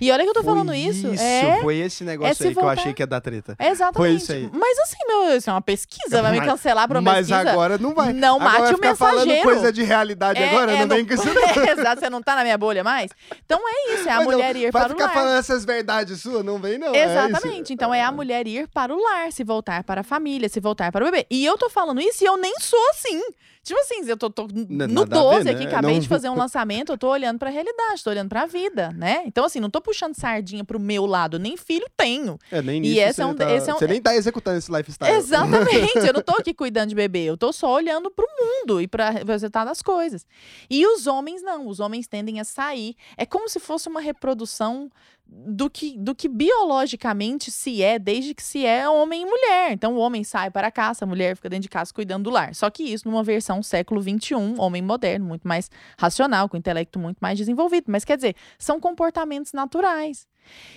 E olha que eu tô Foi falando isso. Isso, é, foi esse negócio se aí que eu voltar- achei que ia dar treta. é exatamente. Foi isso aí. Mas assim, meu, isso é uma pesquisa, vai me Mas- cancelar pra uma Mas pesquisa. agora não vai. Não agora mate vai o ficar falando mensageiro. coisa de realidade É, agora, é, não vem com isso não. Exato, você não tá na minha bolha mais? Então é isso, é a Mas não, mulher ir Vai para o ficar lar. falando essas verdades suas, não vem não. é. Exatamente. então é a mulher ir para o lar, se voltar para a família, se voltar para o bebê. E eu tô falando isso e eu nem sou assim. Tipo assim, eu tô, tô no nada a ver, 12 né? aqui, acabei Não- de fazer um lançamento, eu tô olhando pra realidade, tô olhando pra vida, né? Então, assim, não tô puxando sardinha pro meu lado, nem filho tenho. É, nem E nisso esse você é um- tá- esse é um- Você nem tá executando esse lifestyle. Exatamente, eu não tô aqui cuidando de bebê, eu tô só olhando pro mundo e para o resultado das coisas. E os homens não, os homens tendem a sair. É como se fosse uma reprodução do que, do que biologicamente se é, desde que se é homem e mulher. Então o homem sai para a caça, a mulher fica dentro de casa cuidando do lar. Só que isso numa versão século XXI, homem moderno, muito mais racional, com intelecto muito mais desenvolvido. Mas quer dizer, são comportamentos naturais.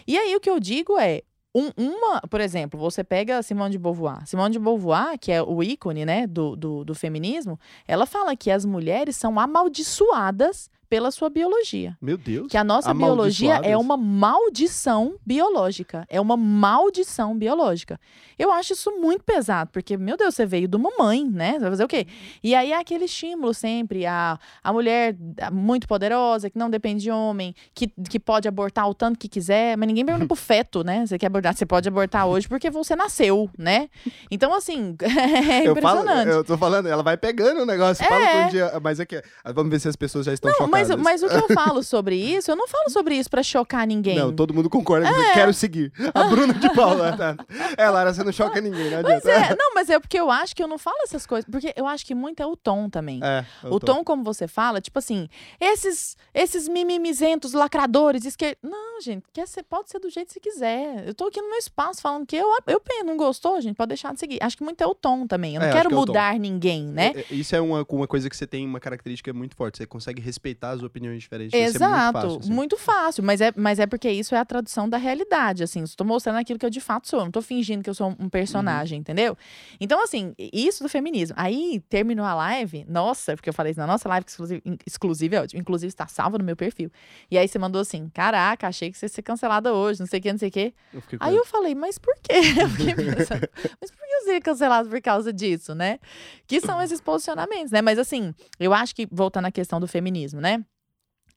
E aí o que eu digo é, um- uma, por exemplo, você pega Simone de Beauvoir. Simone de Beauvoir, que é o ícone né, do, do, do feminismo, ela fala que as mulheres são amaldiçoadas pela sua biologia. Meu Deus. Que a nossa biologia é uma maldição biológica. É uma maldição biológica. Eu acho isso muito pesado, porque, meu Deus, você veio de uma mãe, né? Você vai fazer o quê? E aí é aquele estímulo sempre, a, a mulher muito poderosa, que não depende de homem, que, que pode abortar o tanto que quiser, mas ninguém pergunta pro feto, né? Você quer abortar? Você pode abortar hoje porque você nasceu, né? Então, assim, é Eu falo, impressionante. eu tô falando, ela vai pegando o negócio, fala É. por um dia, mas é que, vamos ver se as pessoas já estão Não, chocadas. Mas o que eu falo sobre isso, eu não falo sobre isso pra chocar ninguém. Não, todo mundo concorda. É. Quero seguir. A Bruna de Paula. Tá? É, Lara, você não choca ninguém, adianta. Pois é, não, mas é porque eu acho que eu não falo essas coisas. Porque eu acho que muito é o tom também. É, eu O tô- tom, como você fala, tipo assim, esses esses mimimizentos, lacradores, esquer... Não, gente, quer ser, pode ser do jeito que você quiser. Eu tô aqui no meu espaço falando que eu, eu não gostou, gente, pode deixar de seguir. Acho que muito é o tom também. Eu não É, quero que é o tom. mudar ninguém, né? É, é, Isso é uma, uma coisa que você tem uma característica muito forte. Você consegue respeitar as opiniões diferentes. É muito Exato, fácil, assim. muito fácil, mas é, mas é porque isso é a tradução da realidade, assim, estou mostrando aquilo que eu de fato sou, eu não tô fingindo que eu sou um personagem, Uhum. entendeu? Então, assim, isso do feminismo. Aí, terminou a live, nossa, porque eu falei isso na nossa live, que exclusiva, exclusiva é inclusive está salva no meu perfil. E aí você mandou assim, caraca, achei que você ia ser cancelada hoje, não sei o que, não sei o que. Eu Aí eu falei, mas por quê? Eu fiquei pensando, mas por que eu seria cancelado por causa disso, né? Que são esses posicionamentos, né? Mas assim, eu acho que, voltando à questão do feminismo, né?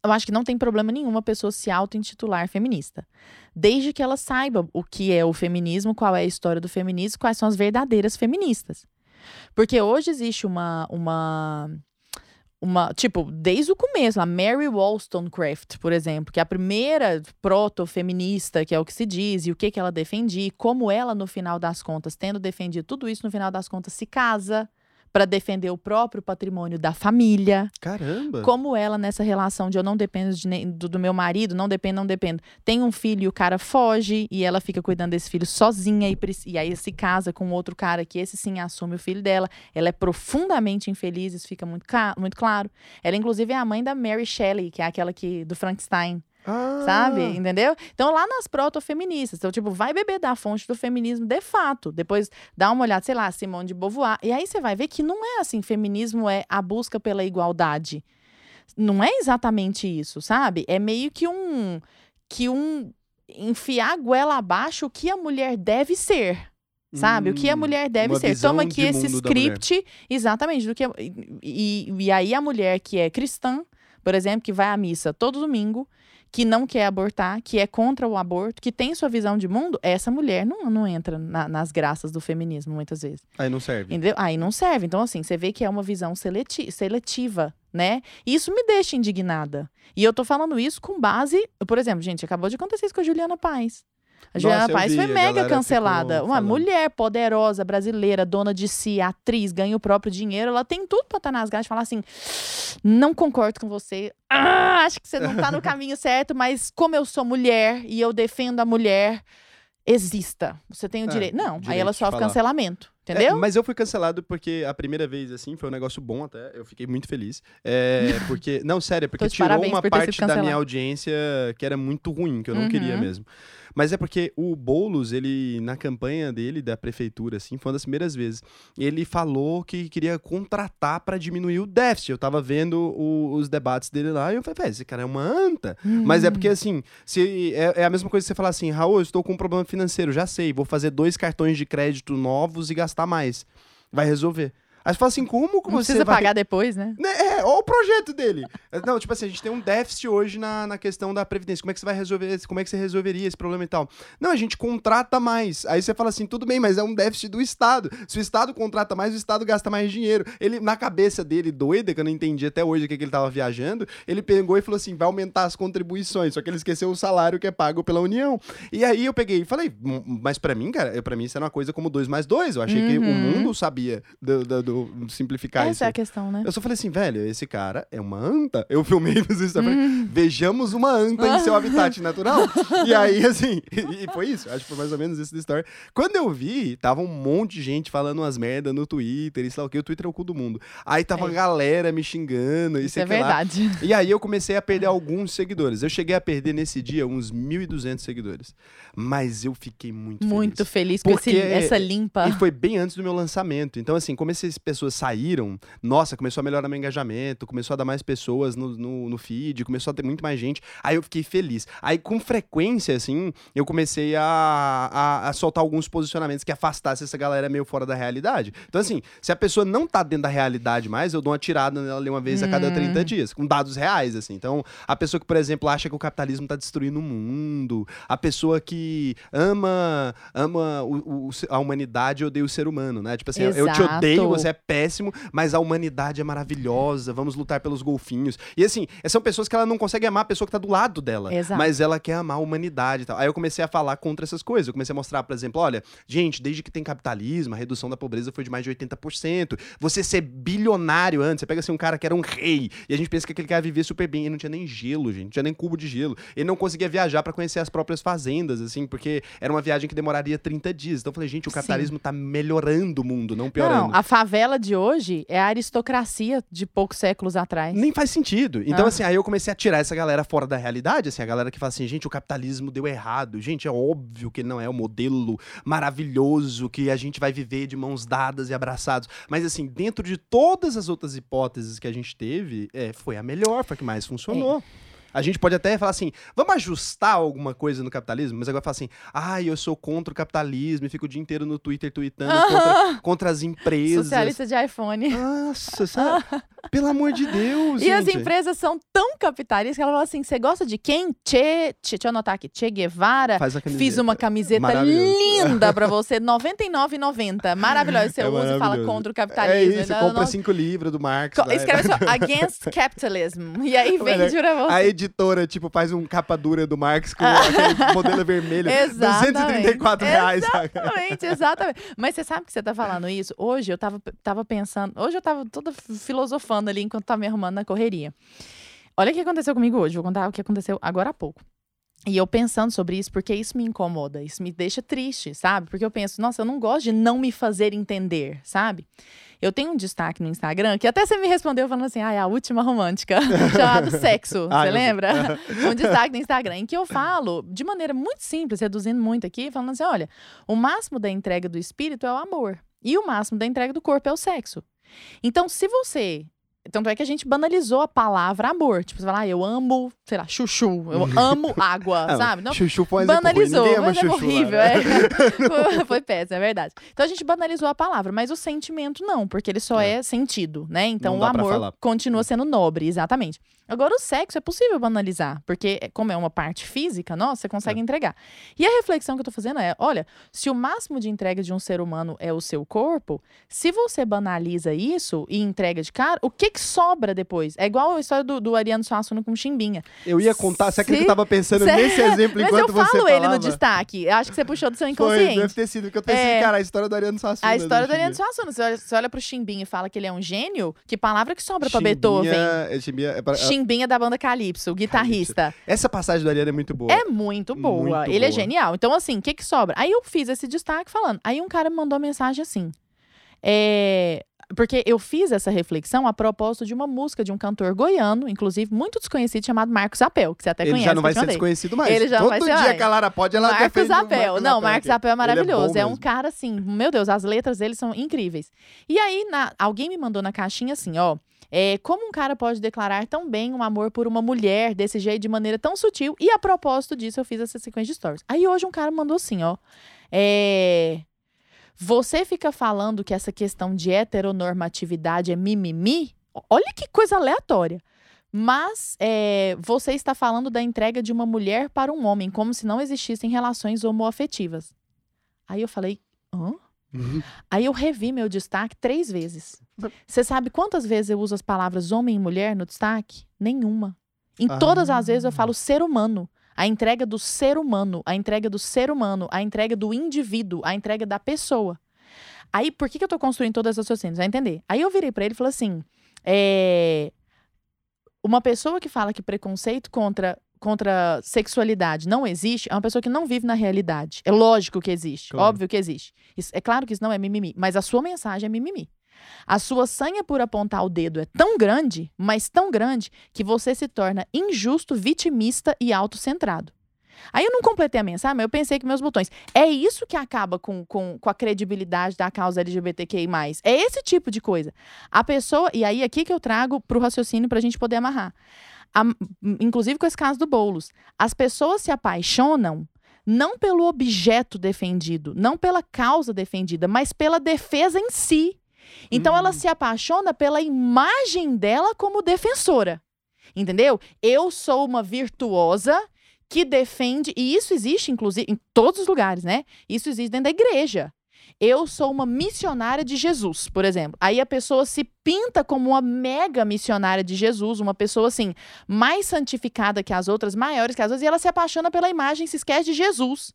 Eu acho que não tem problema nenhum uma pessoa se auto-intitular feminista. Desde que ela saiba o que é o feminismo, qual é a história do feminismo, quais são as verdadeiras feministas. Porque hoje existe uma. uma uma, tipo, desde o começo, a Mary Wollstonecraft, por exemplo, que é a primeira proto-feminista, que é o que se diz, e o que, que ela defendia, e como ela, no final das contas, tendo defendido tudo isso, no final das contas, se casa para defender o próprio patrimônio da família. Caramba. Como ela, nessa relação de eu não dependo de nem- do, do meu marido, não dependo, não dependo. Tem um filho e o cara foge e ela fica cuidando desse filho sozinha e, e aí se casa com outro cara que esse sim assume o filho dela. Ela é profundamente infeliz, isso fica muito, muito claro. Ela, inclusive, é a mãe da Mary Shelley, que é aquela que, do Frankenstein. Ah, Sabe? Entendeu? Então, lá nas proto-feministas. Então, tipo, vai beber da fonte do feminismo de fato. Depois dá uma olhada, sei lá, Simone de Beauvoir. E aí você vai ver que não é assim: feminismo é a busca pela igualdade. Não é exatamente isso, sabe? É meio que um. Que um. Enfiar a goela abaixo o que a mulher deve ser. Sabe? o que a Hum, mulher deve ser. Toma aqui esse script, exatamente, do que. E, e, e aí a mulher que é cristã, por exemplo, que vai à missa todo domingo, que não quer abortar, que é contra o aborto, que tem sua visão de mundo, essa mulher não, não entra na- nas graças do feminismo, muitas vezes. Aí não serve. Entendeu? Aí não serve. Então, assim, você vê que é uma visão seleti- seletiva, né? E isso me deixa indignada. E eu tô falando isso com base. Por exemplo, gente, acabou de acontecer isso com a Juliana Paz. A Nossa, Juliana Paz vi, foi mega galera cancelada. Uma falando. mulher poderosa, brasileira, dona de si, atriz, ganha o próprio dinheiro. Ela tem tudo pra estar nas garras e falar assim: não concordo com você. Ah, acho que você não tá no caminho certo, mas como eu sou mulher e eu defendo a mulher, exista. Você tem o É, direito. Não, aí direito ela de sofre cancelamento. É, Entendeu? mas eu fui cancelado porque a primeira vez, assim, foi um negócio bom até. Eu fiquei muito feliz. É, porque. Não, sério, é porque tirou uma por parte da minha audiência que era muito ruim, que eu não Uhum. queria mesmo. Mas é porque o Boulos, ele, na campanha dele, da prefeitura, assim, foi uma das primeiras vezes. Ele falou que queria contratar pra diminuir o déficit. Eu tava vendo o- os debates dele lá e eu falei, velho, esse cara é uma anta. Mas é Hum. porque, assim, se, é, é a mesma coisa que você falar assim, Raul, eu estou com um problema financeiro, já sei, vou fazer dois cartões de crédito novos e gastar mais. Vai resolver. Aí você fala assim, como que Não você precisa vai... pagar depois, né? Né, É, olha o projeto dele. Não, tipo assim, a gente tem um déficit hoje na, na questão da Previdência. Como é que você vai resolver esse- Como é que você resolveria esse problema e tal? Não, a gente contrata mais. Aí você fala assim, tudo bem, mas é um déficit do Estado. Se o Estado contrata mais, o Estado gasta mais dinheiro. Ele, na cabeça dele, doida, que eu não entendi até hoje o que, que ele tava viajando, ele pegou e falou assim: vai aumentar as contribuições. Só que ele esqueceu o salário que é pago pela União. E aí eu peguei e falei, "Hum, mas pra mim, cara, pra mim isso era uma coisa como dois mais dois. Eu achei que o Uhum. mundo sabia do, do, do- tentando simplificar isso. Essa é a questão, né? Eu só falei assim, velho, esse cara é uma anta. Eu filmei nos Instagram. Hum. Vejamos uma anta em seu habitat natural. e aí, assim, e, e foi isso. Acho que foi mais ou menos isso da história. Quando eu vi, tava um monte de gente falando umas merda no Twitter e sei lá o que. O Twitter é o cu do mundo. Aí tava É. uma galera me xingando. e Isso sei é que lá. verdade. E aí eu comecei a perder alguns seguidores. Eu cheguei a perder nesse dia uns 1.200 seguidores. Mas eu fiquei muito, Muito feliz. feliz com Porque- essa limpa. E foi bem antes do meu lançamento. Então, assim, como essas pessoas saíram, nossa, começou a melhorar meu engajamento, começou a dar mais pessoas no, no, no feed, começou a ter muito mais gente. Aí eu fiquei feliz. Aí, com frequência, assim, eu comecei a, a, a soltar alguns posicionamentos que afastassem essa galera meio fora da realidade. Então, assim, se a pessoa não tá dentro da realidade mais, eu dou uma tirada nela ali uma vez a cada Hum. 30 dias, com dados reais, assim. Então, a pessoa que, por exemplo, acha que o capitalismo tá destruindo o mundo, a pessoa que ama, ama o- o- a humanidade odeia o ser humano, né? Tipo assim, eu te Exato. odeio, você é péssimo, mas a humanidade é maravilhosa, vamos lutar pelos golfinhos. E assim, são pessoas que ela não consegue amar a pessoa que tá do lado dela, Exato. mas ela quer amar a humanidade e tal. Aí eu comecei a falar contra essas coisas. Eu comecei a mostrar, por exemplo, olha, gente, desde que tem capitalismo, a redução da pobreza foi de mais de 80%. Você ser bilionário antes, você pega assim um cara que era um rei, e a gente pensa que aquele cara vivia super bem, ele não tinha nem gelo, gente, não tinha nem cubo de gelo. Ele não conseguia viajar pra conhecer as próprias fazendas, assim, porque era uma viagem que demoraria 30 dias. Então eu falei, gente, o Sim. capitalismo tá melhorando o mundo, não piorando. Não, a favela de hoje é a aristocracia de poucos séculos atrás. Nem faz sentido. Então, Ah. assim, aí eu comecei a tirar essa galera fora da realidade, assim, a galera que fala assim, gente, o capitalismo deu errado. Gente, é óbvio que não é o modelo maravilhoso que a gente vai viver de mãos dadas e abraçados. Mas, assim, dentro de todas as outras hipóteses que a gente teve, é, foi a melhor, foi a que mais funcionou. A gente pode até falar assim, vamos ajustar alguma coisa no capitalismo, mas agora falar assim, ai, eu sou contra o capitalismo e fico o dia inteiro no Twitter tweetando contra, contra as empresas. Socialista de iPhone. Nossa, sabe? Pelo amor de Deus, E as gente. empresas são tão capitalistas que ela fala assim: você gosta de quem? Che, che, deixa eu anotar aqui. Che Guevara. Faz a camiseta. Fiz uma camiseta linda pra você, R$ 99,90. Maravilhosa. Você É usa e fala contra o É capitalismo. isso, Então, compra nossa, cinco livros do Marx. co- lá. Escreve só, Against Capitalism. E aí vende pra você. A editora, tipo, faz um capa dura do Marx com aquele modelo vermelho. Exatamente. 234 reais. Exatamente, exatamente. Mas você sabe que você tá falando isso? Hoje eu tava, tava pensando, hoje eu tava toda filosofando ali enquanto tava me arrumando na correria. Olha o que aconteceu comigo hoje, vou contar o que aconteceu agora há pouco. E eu pensando sobre isso, porque isso me incomoda, isso me deixa triste, sabe? Porque eu penso, nossa, eu não gosto de não me fazer entender, sabe? Eu tenho um destaque no Instagram que até você me respondeu falando assim, ah, é a última romântica, chamado sexo, você lembra? um destaque no Instagram, em que eu falo de maneira muito simples, reduzindo muito aqui, falando assim: olha, o máximo da entrega do espírito é o amor. E o máximo da entrega do corpo é o sexo. Então, se você. Tanto é que a gente banalizou a palavra amor. Tipo, você fala, ah, eu amo, sei lá, chuchu, eu amo água, sabe? Não, Chuchu foi um ruim, banalizou, ama mas é chuchu. horrível, lá, né? é. Foi- péssimo, é verdade. Então a gente banalizou a palavra, mas o sentimento não, porque ele só é, É. sentido, né? Então o amor continua sendo nobre, exatamente. Agora o sexo é possível banalizar, porque é- como é uma parte física, nossa, você consegue É. entregar. E a reflexão que eu tô fazendo é, olha, se o máximo de entrega de um ser humano é o seu corpo, se você banaliza isso e entrega de cara, o que que sobra depois? É igual a história do, do Ariano Suassuna com Chimbinha. Eu ia contar, você acredita que eu Se- tava pensando Cê- nesse exemplo Mas enquanto eu você falo falava? ele no destaque. Eu acho que você puxou do seu Foi, inconsciente. deve ter sido, porque eu pensei, É. cara, a história do Ariano Suassuna. A história do. Ariano Suassuna. Você olha, você olha pro Chimbinha e fala que ele é um gênio, que palavra que sobra pra Chimbinha- Beethoven? é, Chimbinha é pra- Chimbinha da banda Calypso, o guitarrista. Essa passagem do Ariano é muito boa. É muito boa. Muito ele é boa. genial. Então, assim, o que que sobra? Aí eu fiz esse destaque falando. Aí um cara me mandou uma mensagem assim. É... Porque eu fiz essa reflexão a propósito de uma música de um cantor goiano, inclusive muito desconhecido, chamado Marcos Apel, que você até Ele conhece. já não vai ser desconhecido mais. Ele já Todo vai ser dia que a Lara pode, ela Marcos Apel. Não, Marcos Apel é aqui. maravilhoso. Ele É, um cara assim, meu Deus, as letras dele são incríveis. E aí, na- alguém me mandou na caixinha assim, ó. É, como um cara pode declarar tão bem um amor por uma mulher desse jeito, de maneira tão sutil? E a propósito disso, eu fiz essa sequência de stories. Aí hoje um cara mandou assim, ó. É. Você fica falando que essa questão de heteronormatividade é mimimi? Olha que coisa aleatória. Mas é, você está falando da entrega de uma mulher para um homem, como se não existissem relações homoafetivas. Aí eu falei, hã? Uhum. Aí eu revi meu destaque três vezes. Você sabe quantas vezes eu uso as palavras homem e mulher no destaque? Nenhuma. Em Ah. todas as vezes eu falo ser humano. A entrega do ser humano, a entrega do ser humano, a entrega do indivíduo, a entrega da pessoa. Aí, por que, que eu tô construindo todas as raciocínios? Vai entender. Aí eu virei pra ele e falei assim: é, uma pessoa que fala que preconceito contra, contra sexualidade não existe é uma pessoa que não vive na realidade. É lógico que existe, Claro. óbvio que existe. Isso- é claro que isso não é mimimi, mas a sua mensagem é mimimi. A sua sanha por apontar o dedo é tão grande, mas tão grande, que você se torna injusto, vitimista e autocentrado. Aí eu não completei a mensagem, mas eu pensei que meus botões. É isso que acaba com, com, com a credibilidade da causa LGBTQI. É esse tipo de coisa. A pessoa. E aí, aqui que eu trago pro raciocínio pra gente poder amarrar. A- inclusive com esse caso do Boulos. As pessoas se apaixonam não pelo objeto defendido, não pela causa defendida, mas pela defesa em si. Então ela Hum. se apaixona pela imagem dela como defensora. Entendeu? Eu sou uma virtuosa que defende, e isso existe, inclusive, em todos os lugares, né? Isso existe dentro da igreja. Eu sou uma missionária de Jesus, por exemplo. Aí a pessoa se pinta como uma mega missionária de Jesus, uma pessoa assim, mais santificada que as outras, maiores que as outras, e ela se apaixona pela imagem, se esquece de Jesus.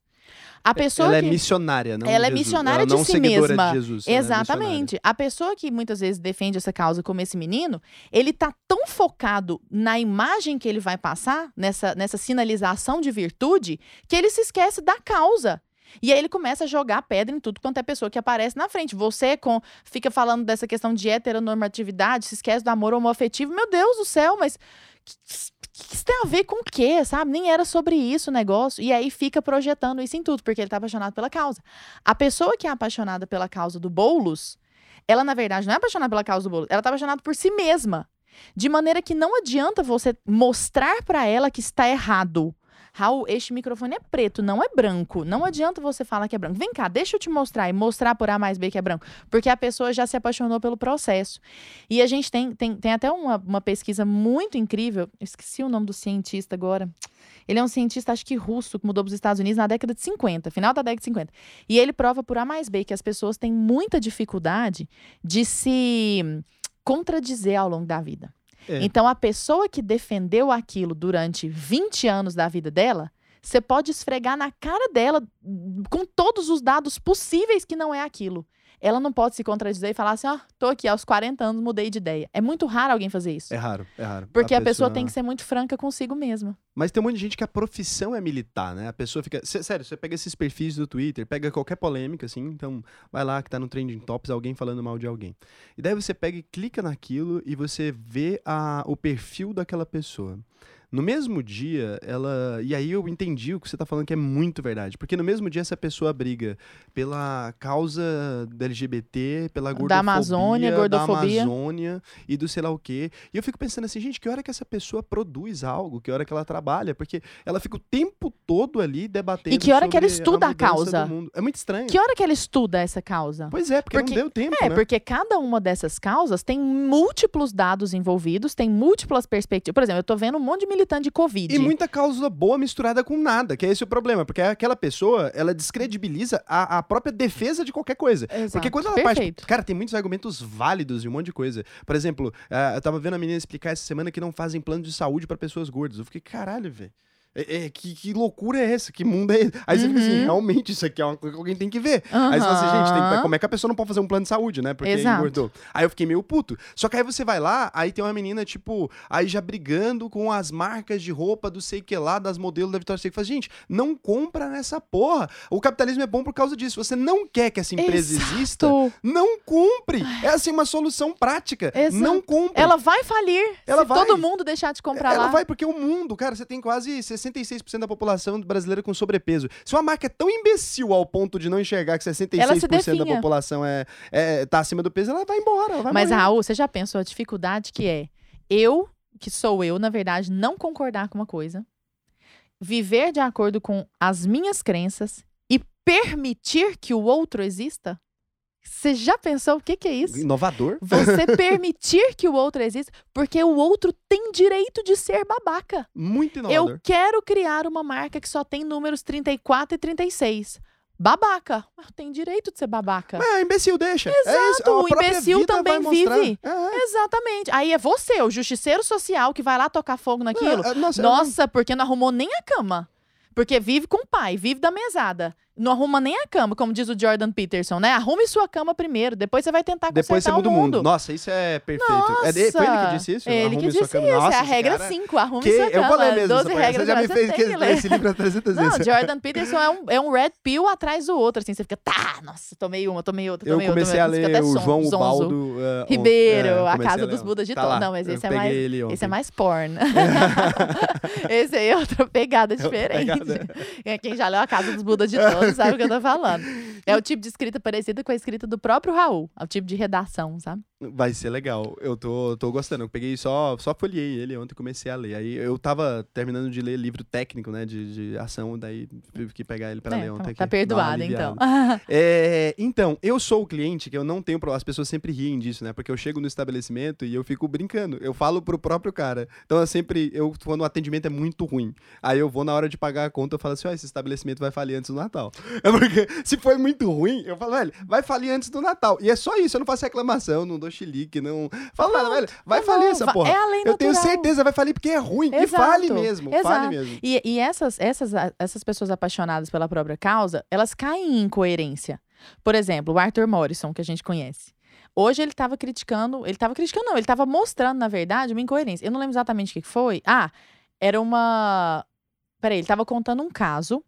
A pessoa ela que... é missionária, não Ela é Jesus. missionária ela de si mesma. De Jesus, ela é. Exatamente. A pessoa que muitas vezes defende essa causa como esse menino, ele tá tão focado na imagem que ele vai passar, nessa, nessa sinalização de virtude, que ele se esquece da causa. E aí ele começa a jogar pedra em tudo quanto é pessoa que aparece na frente. Você com fica falando dessa questão de heteronormatividade, se esquece do amor homoafetivo. Meu Deus do céu, mas que, isso tem a ver com o quê, sabe? Nem era sobre isso o negócio. E aí fica projetando isso em tudo, porque ele tá apaixonado pela causa. A pessoa que é apaixonada pela causa do Boulos, ela, na verdade, não é apaixonada pela causa do Boulos, ela tá apaixonada por si mesma. De maneira que não adianta você mostrar pra ela que está errado. Raul, este microfone é preto, não é branco. Não adianta você falar que é branco. Vem cá, deixa eu te mostrar e mostrar por A mais B que é branco. Porque a pessoa já se apaixonou pelo processo. E a gente tem, tem, tem até uma, uma pesquisa muito incrível. Eu esqueci o nome do cientista agora. Ele é um cientista, acho que russo, que mudou para os Estados Unidos na década de 50, final da década de 50. E ele prova por A mais B que as pessoas têm muita dificuldade de se contradizer ao longo da vida. É. Então, a pessoa que defendeu aquilo durante 20 anos da vida dela, você pode esfregar na cara dela hum, com todos os dados possíveis que não é aquilo. Ela não pode se contradizer e falar assim: ó, tô aqui aos 40 anos, mudei de ideia. É muito raro alguém fazer isso. É raro, é raro. Porque a, pessoa... tem que ser muito franca consigo mesma. Mas tem um monte de gente que a profissão é militar, né? A pessoa fica. Sé- Sério, você pega esses perfis do Twitter, pega qualquer polêmica, assim, então vai lá que tá no Trending Tops alguém falando mal de alguém. E daí você pega e clica naquilo e você vê a, o perfil daquela pessoa. No mesmo dia, ela. E aí eu entendi o que você tá falando que é muito verdade. Porque no mesmo dia essa pessoa briga pela causa da LGBT, pela gordofobia. Amazônia, gordofobia. Da Amazônia e do sei lá o quê. E eu fico pensando assim, gente, que hora que essa pessoa produz algo? Que hora que ela trabalha? Porque ela fica o tempo todo ali debatendo. E que hora que ela estuda a mudança causa? É muito estranho. Que hora que ela estuda essa causa? Pois é, porque, Porque- não deu tempo, É, né? porque cada uma dessas causas tem múltiplos dados envolvidos, tem múltiplas perspectivas. Por exemplo, eu tô vendo um monte de militante de Covid. E muita causa boa misturada com nada, que é esse o problema. Porque aquela pessoa, ela descredibiliza a, a própria defesa de qualquer coisa. Exato. Porque quando ela Perfeito. parte. Cara, tem muitos argumentos válidos e um monte de coisa. Por exemplo, ah, eu tava vendo a menina explicar essa semana que não fazem plano de saúde pra pessoas gordas. Eu fiquei, caralho, velho. É, é, que, que loucura é essa? Que mundo é esse? Aí você fica assim, Uhum. realmente, isso aqui é uma coisa que alguém tem que ver. Aí você fala assim, gente, tem que- como é que a pessoa não pode fazer um plano de saúde, né? Porque Exato. engordou. Aí eu fiquei meio puto. Só que aí você vai lá, aí tem uma menina, tipo, aí já brigando com as marcas de roupa do sei que lá, das modelos da Vitória Secret. Fala, gente, não compra nessa porra. O capitalismo é bom por causa disso. Você não quer que essa empresa Exato. exista, não compre. É assim uma solução prática. Exato. Não compre. Ela vai falir Ela se vai. todo mundo deixar de comprar Ela lá. vai porque o mundo, cara, você tem quase 66% da população brasileira com sobrepeso. Se uma marca é tão imbecil ao ponto de não enxergar que 66% Ela se da população é, é, tá acima do peso, ela vai embora. Ela vai Mas, morrer. Raul, você já pensou a dificuldade que é eu, que sou eu, na verdade, não concordar com uma coisa, viver de acordo com as minhas crenças e permitir que o outro exista? Você já pensou o que, que é isso? Inovador. Você permitir que o outro exista, porque o outro tem direito de ser babaca. Muito inovador. Eu quero criar uma marca que só tem números 34 e 36. Babaca. Mas tem direito de ser babaca. Mas é, imbecil deixa. é isso. Exato, A o imbecil também vive. É, é. Exatamente. Aí é você, o justiceiro social, que vai lá tocar fogo naquilo. É, é, nossa, Nossa, porque não arrumou nem a cama. Porque vive com o pai, vive da mesada. Não arruma nem a cama, como diz o Jordan Peterson, né? Arrume sua cama primeiro, depois você vai tentar Depois você consertar muda o o mundo. Nossa, isso é perfeito. É de- Nossa! foi ele que disse isso? Ele Arrume que disse isso, Nossa, é a regra cara- 5, arrume Que? sua Eu cama. vou ler mesmo 12 essa parada. regras, Você já me você fez que ler esse livro 300 Não, vezes. Jordan Peterson é um, é um red pill atrás do outro, assim, você fica, tá, nossa, tomei uma, tomei outra, Eu tomei outra. comecei a ler o João zonzo. Ubaldo. ontem. Ribeiro, É, a Casa ler dos. Budas de Tá Tom. Não, mas eu esse é mais. Esse é mais porn. esse aí é outra pegada outra diferente. É, Quem já leu a Casa dos Budas de Sabe o que eu tô falando. É o tipo de escrita parecida com a escrita do próprio Raul. É o tipo de redação, sabe? Vai ser legal. Eu tô, tô gostando. Eu peguei só, só folhei ele ontem e comecei a ler. Aí eu tava terminando de ler livro técnico, né? De, de ação, daí tive que pegar ele pra É, ler ontem. tá aqui, dar uma perdoado, então. É, então, eu sou o cliente que eu não tenho. pro- As pessoas sempre riem disso, né? Porque eu chego no estabelecimento e eu fico brincando. Eu falo pro próprio cara. Então, eu sempre. Eu, quando o atendimento é muito ruim, aí eu vou na hora de pagar a conta, eu falo assim: ó, esse estabelecimento vai falir antes do Natal. É porque se foi muito ruim, eu falo, velho, vai falir antes do Natal. E é só isso, eu não faço reclamação, não dou chilique, não. Falo nada, velho. Vai Tá falir essa porra. É a lei Eu tenho certeza, vai falir porque é ruim. E Exato, fale mesmo, fale exato. mesmo. E, e essas, essas, essas pessoas apaixonadas pela própria causa, elas caem em incoerência. Por exemplo, o Arthur Morrison, que a gente conhece. Hoje ele estava criticando, ele estava criticando, não, ele estava mostrando, na verdade, uma incoerência. Eu não lembro exatamente o que que foi. Ah, era uma. Peraí, ele estava contando um caso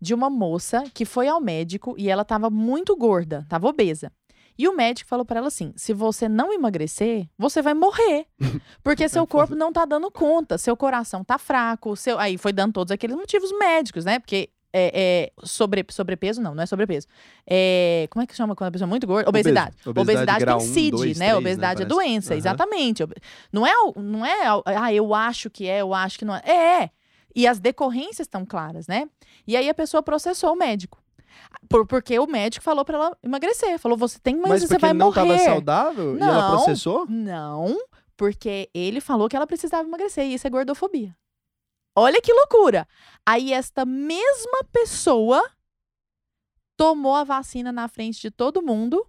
de uma moça que foi ao médico e ela estava muito gorda, estava obesa. E o médico falou para ela assim: se você não emagrecer, você vai morrer. Porque seu corpo não tá dando conta, seu coração tá fraco, seu. Aí foi dando todos aqueles motivos médicos, né? Porque é, é, sobre, sobrepeso, não, não é sobrepeso. É, como é que chama quando a pessoa é muito gorda? Obesidade. Obesidade Obesidade tem CID, né? né, Obesidade é parece. doença, Aham. exatamente. Não é, não é, ah, eu acho que é, eu acho que não é. É, é. E as decorrências estão claras, né? E aí a pessoa processou o médico. Por, porque o médico falou pra ela emagrecer. Falou, você tem, mas, Mas você vai não morrer. tava saudável e ela Não. processou? Não, porque ele falou que ela precisava emagrecer e isso é gordofobia. Olha que loucura. Aí esta mesma pessoa tomou a vacina na frente de todo mundo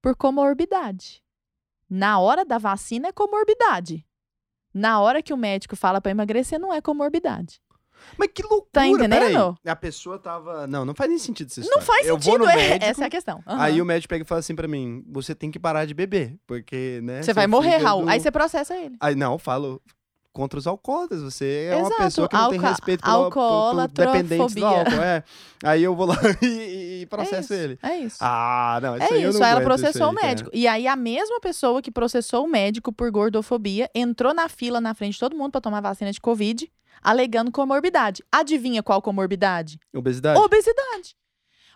por comorbidade. Na hora da vacina é comorbidade. Na hora que o médico fala pra emagrecer não é comorbidade. Mas que loucura, Tá entendendo? peraí. A pessoa tava... Não, não faz nem sentido essa Não faz Eu sentido, é- médico, essa é a questão. Aham. Aí o médico pega e fala assim pra mim, você tem que parar de beber, porque, né... Você vai morrer, Raul. Aí você processa ele. Aí, não, eu falo contra os alcoólatras, você é uma Exato, pessoa que não tem respeito pelo, pelo, pelo dependente do álcool, é. Aí eu vou lá e, e- e processo é ele. É isso. Ah, não, isso É aí isso, não aí ela processou isso o aí, médico. E aí a mesma pessoa que processou o médico por gordofobia entrou na fila na frente de todo mundo pra tomar vacina de Covid, alegando comorbidade. Adivinha qual comorbidade? Obesidade? Obesidade.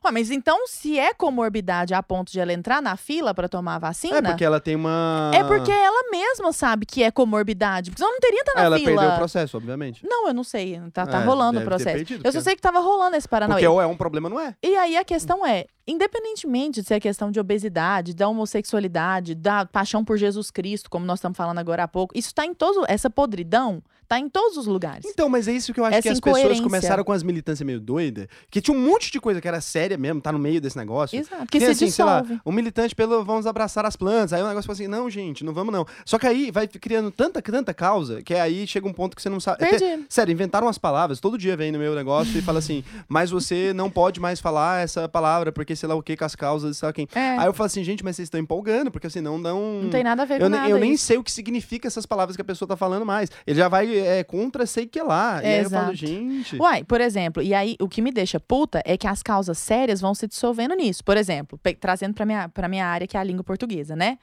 Ué, mas então, se é comorbidade a ponto de ela entrar na fila pra tomar a vacina, É porque ela tem uma... é porque ela mesma sabe que é comorbidade. Porque senão não teria estar na Ela fila. perdeu o processo, obviamente. Não, eu não sei. Tá, tá É, rolando o processo. perdido, eu só sei que tava rolando esse Paranauê. Porque ou é um problema, não é. E aí a questão é, independentemente de ser a questão de obesidade, da homossexualidade, da paixão por Jesus Cristo, como nós estamos falando agora há pouco, isso tá em todo essa podridão tá em todos os lugares. Então, mas é isso que eu acho Essa que as pessoas começaram com as militâncias meio doidas, que tinha um monte de coisa que era séria mesmo, tá no meio desse negócio. Exato, que Tem, se assim, sei lá, dissolve. um militante pelo vamos abraçar as plantas. Aí o negócio fala assim: não, gente, não vamos não. Só que aí vai criando tanta, tanta causa que aí chega um ponto que você não sabe. é, Perdi. Sério, inventaram umas palavras. Todo dia vem no meu negócio e fala assim: mas você não pode mais falar essa palavra porque sei lá o que com as causas, sei lá quem. É, Aí eu falo assim: gente, mas vocês estão empolgando, porque assim, não dão. não tem nada a ver Eu, com nada eu nem isso. sei o que significa essas palavras que a pessoa tá falando mais. Ele já vai é, contra sei que lá. e aí eu falo, Exato. gente. Uai, por exemplo, e aí o que me deixa puta é que as causas sérias vão se dissolvendo nisso. Por exemplo, trazendo pra minha, pra minha área, que é a língua portuguesa, né?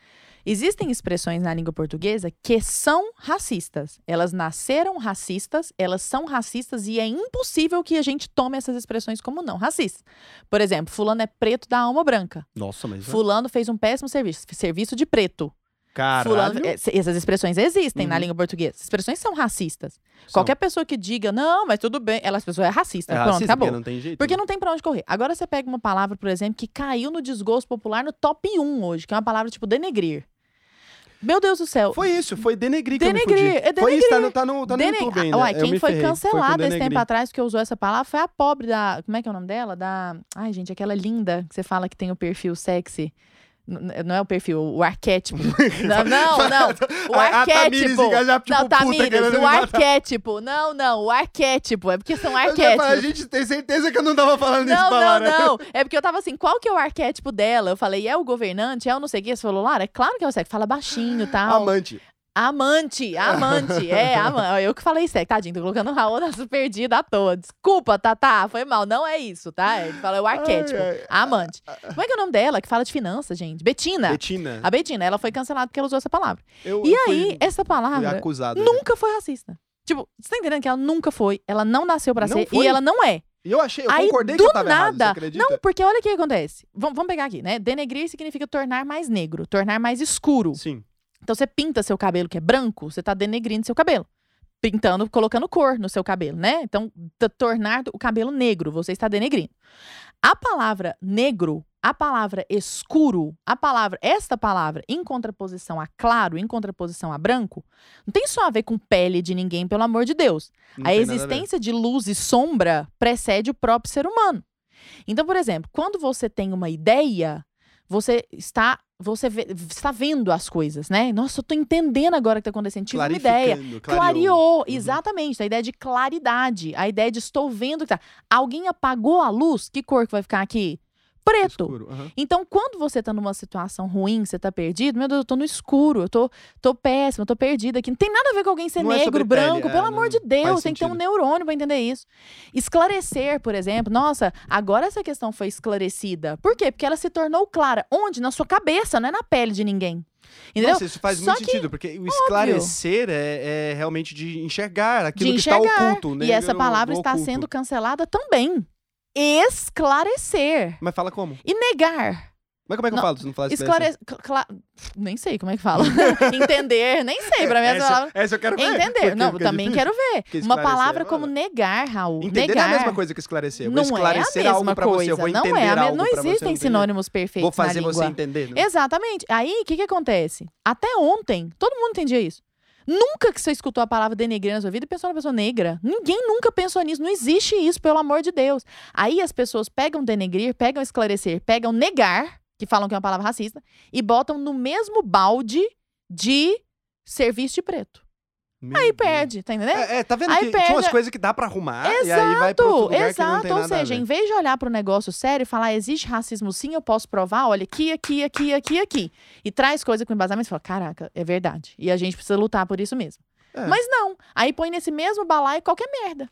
Existem expressões na língua portuguesa que são racistas. Elas nasceram racistas, elas são racistas e é impossível que a gente tome essas expressões como não racistas. Por exemplo, fulano é preto da alma branca. Nossa, mas. Fulano fez um péssimo serviço, serviço de preto. Caralho. Fulano, é, essas expressões existem na Uhum. língua portuguesa. Essas expressões são racistas. São. Qualquer pessoa que diga, não, mas tudo bem, ela, essa pessoa é racista. É Pronto, racista, acabou. Porque não tem jeito. Porque né? não tem pra onde correr. Agora você pega uma palavra, por exemplo, que caiu no desgosto popular no top 1 hoje, que é uma palavra tipo denegrir. Meu Deus do céu. Foi isso, foi denegrir que eu me Denegrir, fudi. é Foi isso, tá no, denegrir. tá no, tá no YouTube Ah, ainda. Uai, Eu quem foi ferrei. cancelado com esse tempo denegrir. atrás que usou essa palavra foi a pobre da. Como é que é o nome dela? Da. Ai, gente, aquela linda que você fala que tem o perfil sexy. Não é o perfil, o arquétipo. não, não, não. O A- a Tamires arquétipo. engaja, tipo, não, Tamires, o arquétipo. Não, não, o arquétipo. É porque são já falei, a arquétipos. gente tem certeza que eu não tava falando isso Não, não, Lara. não. É porque eu tava assim, qual que é o arquétipo dela? Eu falei, é o governante? É o não sei o quê? Você falou, Lara, é claro que é o Sec. Fala baixinho e tal. Amante. Amante, amante. É, ama- eu que falei Sec, tadinho. Tô colocando o Raul nessa perdida à toa. Desculpa, Tatá, foi mal. Não é isso, tá? Ele fala, é o arquétipo. Ai, ai. Amante. Como é que é o nome dela que fala de finanças, gente? Betina. Betina. A Betina, ela foi cancelada porque ela usou essa palavra. Eu, E eu aí, fui, essa palavra acusado. né? nunca foi racista. Tipo, você tá entendendo que ela nunca foi, ela não nasceu pra Não ser foi? e ela não é. E eu achei, eu Aí, concordei do que eu tava errado, nada, acredita? Não, porque olha o que acontece. Vamos, vamos pegar aqui, né? Denegrir significa tornar mais negro, tornar mais escuro. Sim. Então você pinta seu cabelo que é branco, você tá denegrindo seu cabelo. Pintando, colocando cor no seu cabelo, né? Então, tornar o cabelo negro, você está denegrindo. A palavra negro, a palavra escuro, a palavra, esta palavra, em contraposição a claro, em contraposição a branco, não tem só a ver com pele de ninguém, pelo amor de Deus. Não A existência de luz e sombra precede o próprio ser humano. Então, por exemplo, quando você tem uma ideia, você está você está vendo as coisas, né? Nossa, eu tô entendendo agora o que tá acontecendo. Tive uma ideia. Clarificando, Clareou, Uhum. exatamente. A ideia de claridade. A ideia de estou vendo o que tá. Alguém apagou a luz, que cor que vai ficar aqui? Preto. Escuro. Então, quando você tá numa situação ruim, você tá perdido, meu Deus, eu tô no escuro, eu tô, tô péssimo, eu tô perdida aqui. Não tem nada a ver com alguém ser Não é negro, pele, branco, é, pelo amor de Deus, tem que ter um neurônio pra entender isso. Esclarecer, por exemplo, nossa, agora essa questão foi esclarecida. Por quê? Porque ela se tornou clara. Onde? Na sua cabeça, não é na pele de ninguém. Entendeu? Nossa, isso faz Só muito que, sentido, porque o esclarecer é, é realmente de enxergar aquilo de que está enxergar. oculto, né? e essa O palavra está oculto. sendo cancelada também. Esclarecer. Mas fala como? E negar. Mas como é que eu Não, falo se não falar Esclare... cla- Nem sei como é que fala. Entender, nem sei. Pra mim essa palavra. essa eu quero ver. Entender. porque Não, fica também difícil. quero ver. Porque Uma esclarecer palavra é como negar, Raul. Entender negar. é a mesma coisa que esclarecer. Eu vou Não esclarecer é a mesma pra coisa. você. Eu vou não é a me- Não existem sinônimos perfeitos Vou fazer você entender. né? Exatamente. Aí, o que que acontece? Até ontem, todo mundo entendia isso. Nunca que você escutou a palavra denegrir na sua vida pensou na pessoa negra. Ninguém nunca pensou nisso. Não existe isso, pelo amor de Deus. Aí as pessoas pegam denegrir, pegam esclarecer, pegam negar, que falam que é uma palavra racista, e botam no mesmo balde de serviço de preto. Meu Aí perde, tá entendendo? É, é, tá vendo Aí que tinha umas perde- coisas que dá pra arrumar e aí vai pra outro lugar exato. Ou seja, em vez de olhar para o negócio sério e falar, existe racismo sim, eu posso provar, olha, aqui, aqui, aqui, aqui, aqui. E traz coisa com embasamento e fala, caraca, é verdade. E a gente precisa lutar por isso mesmo. É. Mas não. Aí põe nesse mesmo balaio qualquer merda.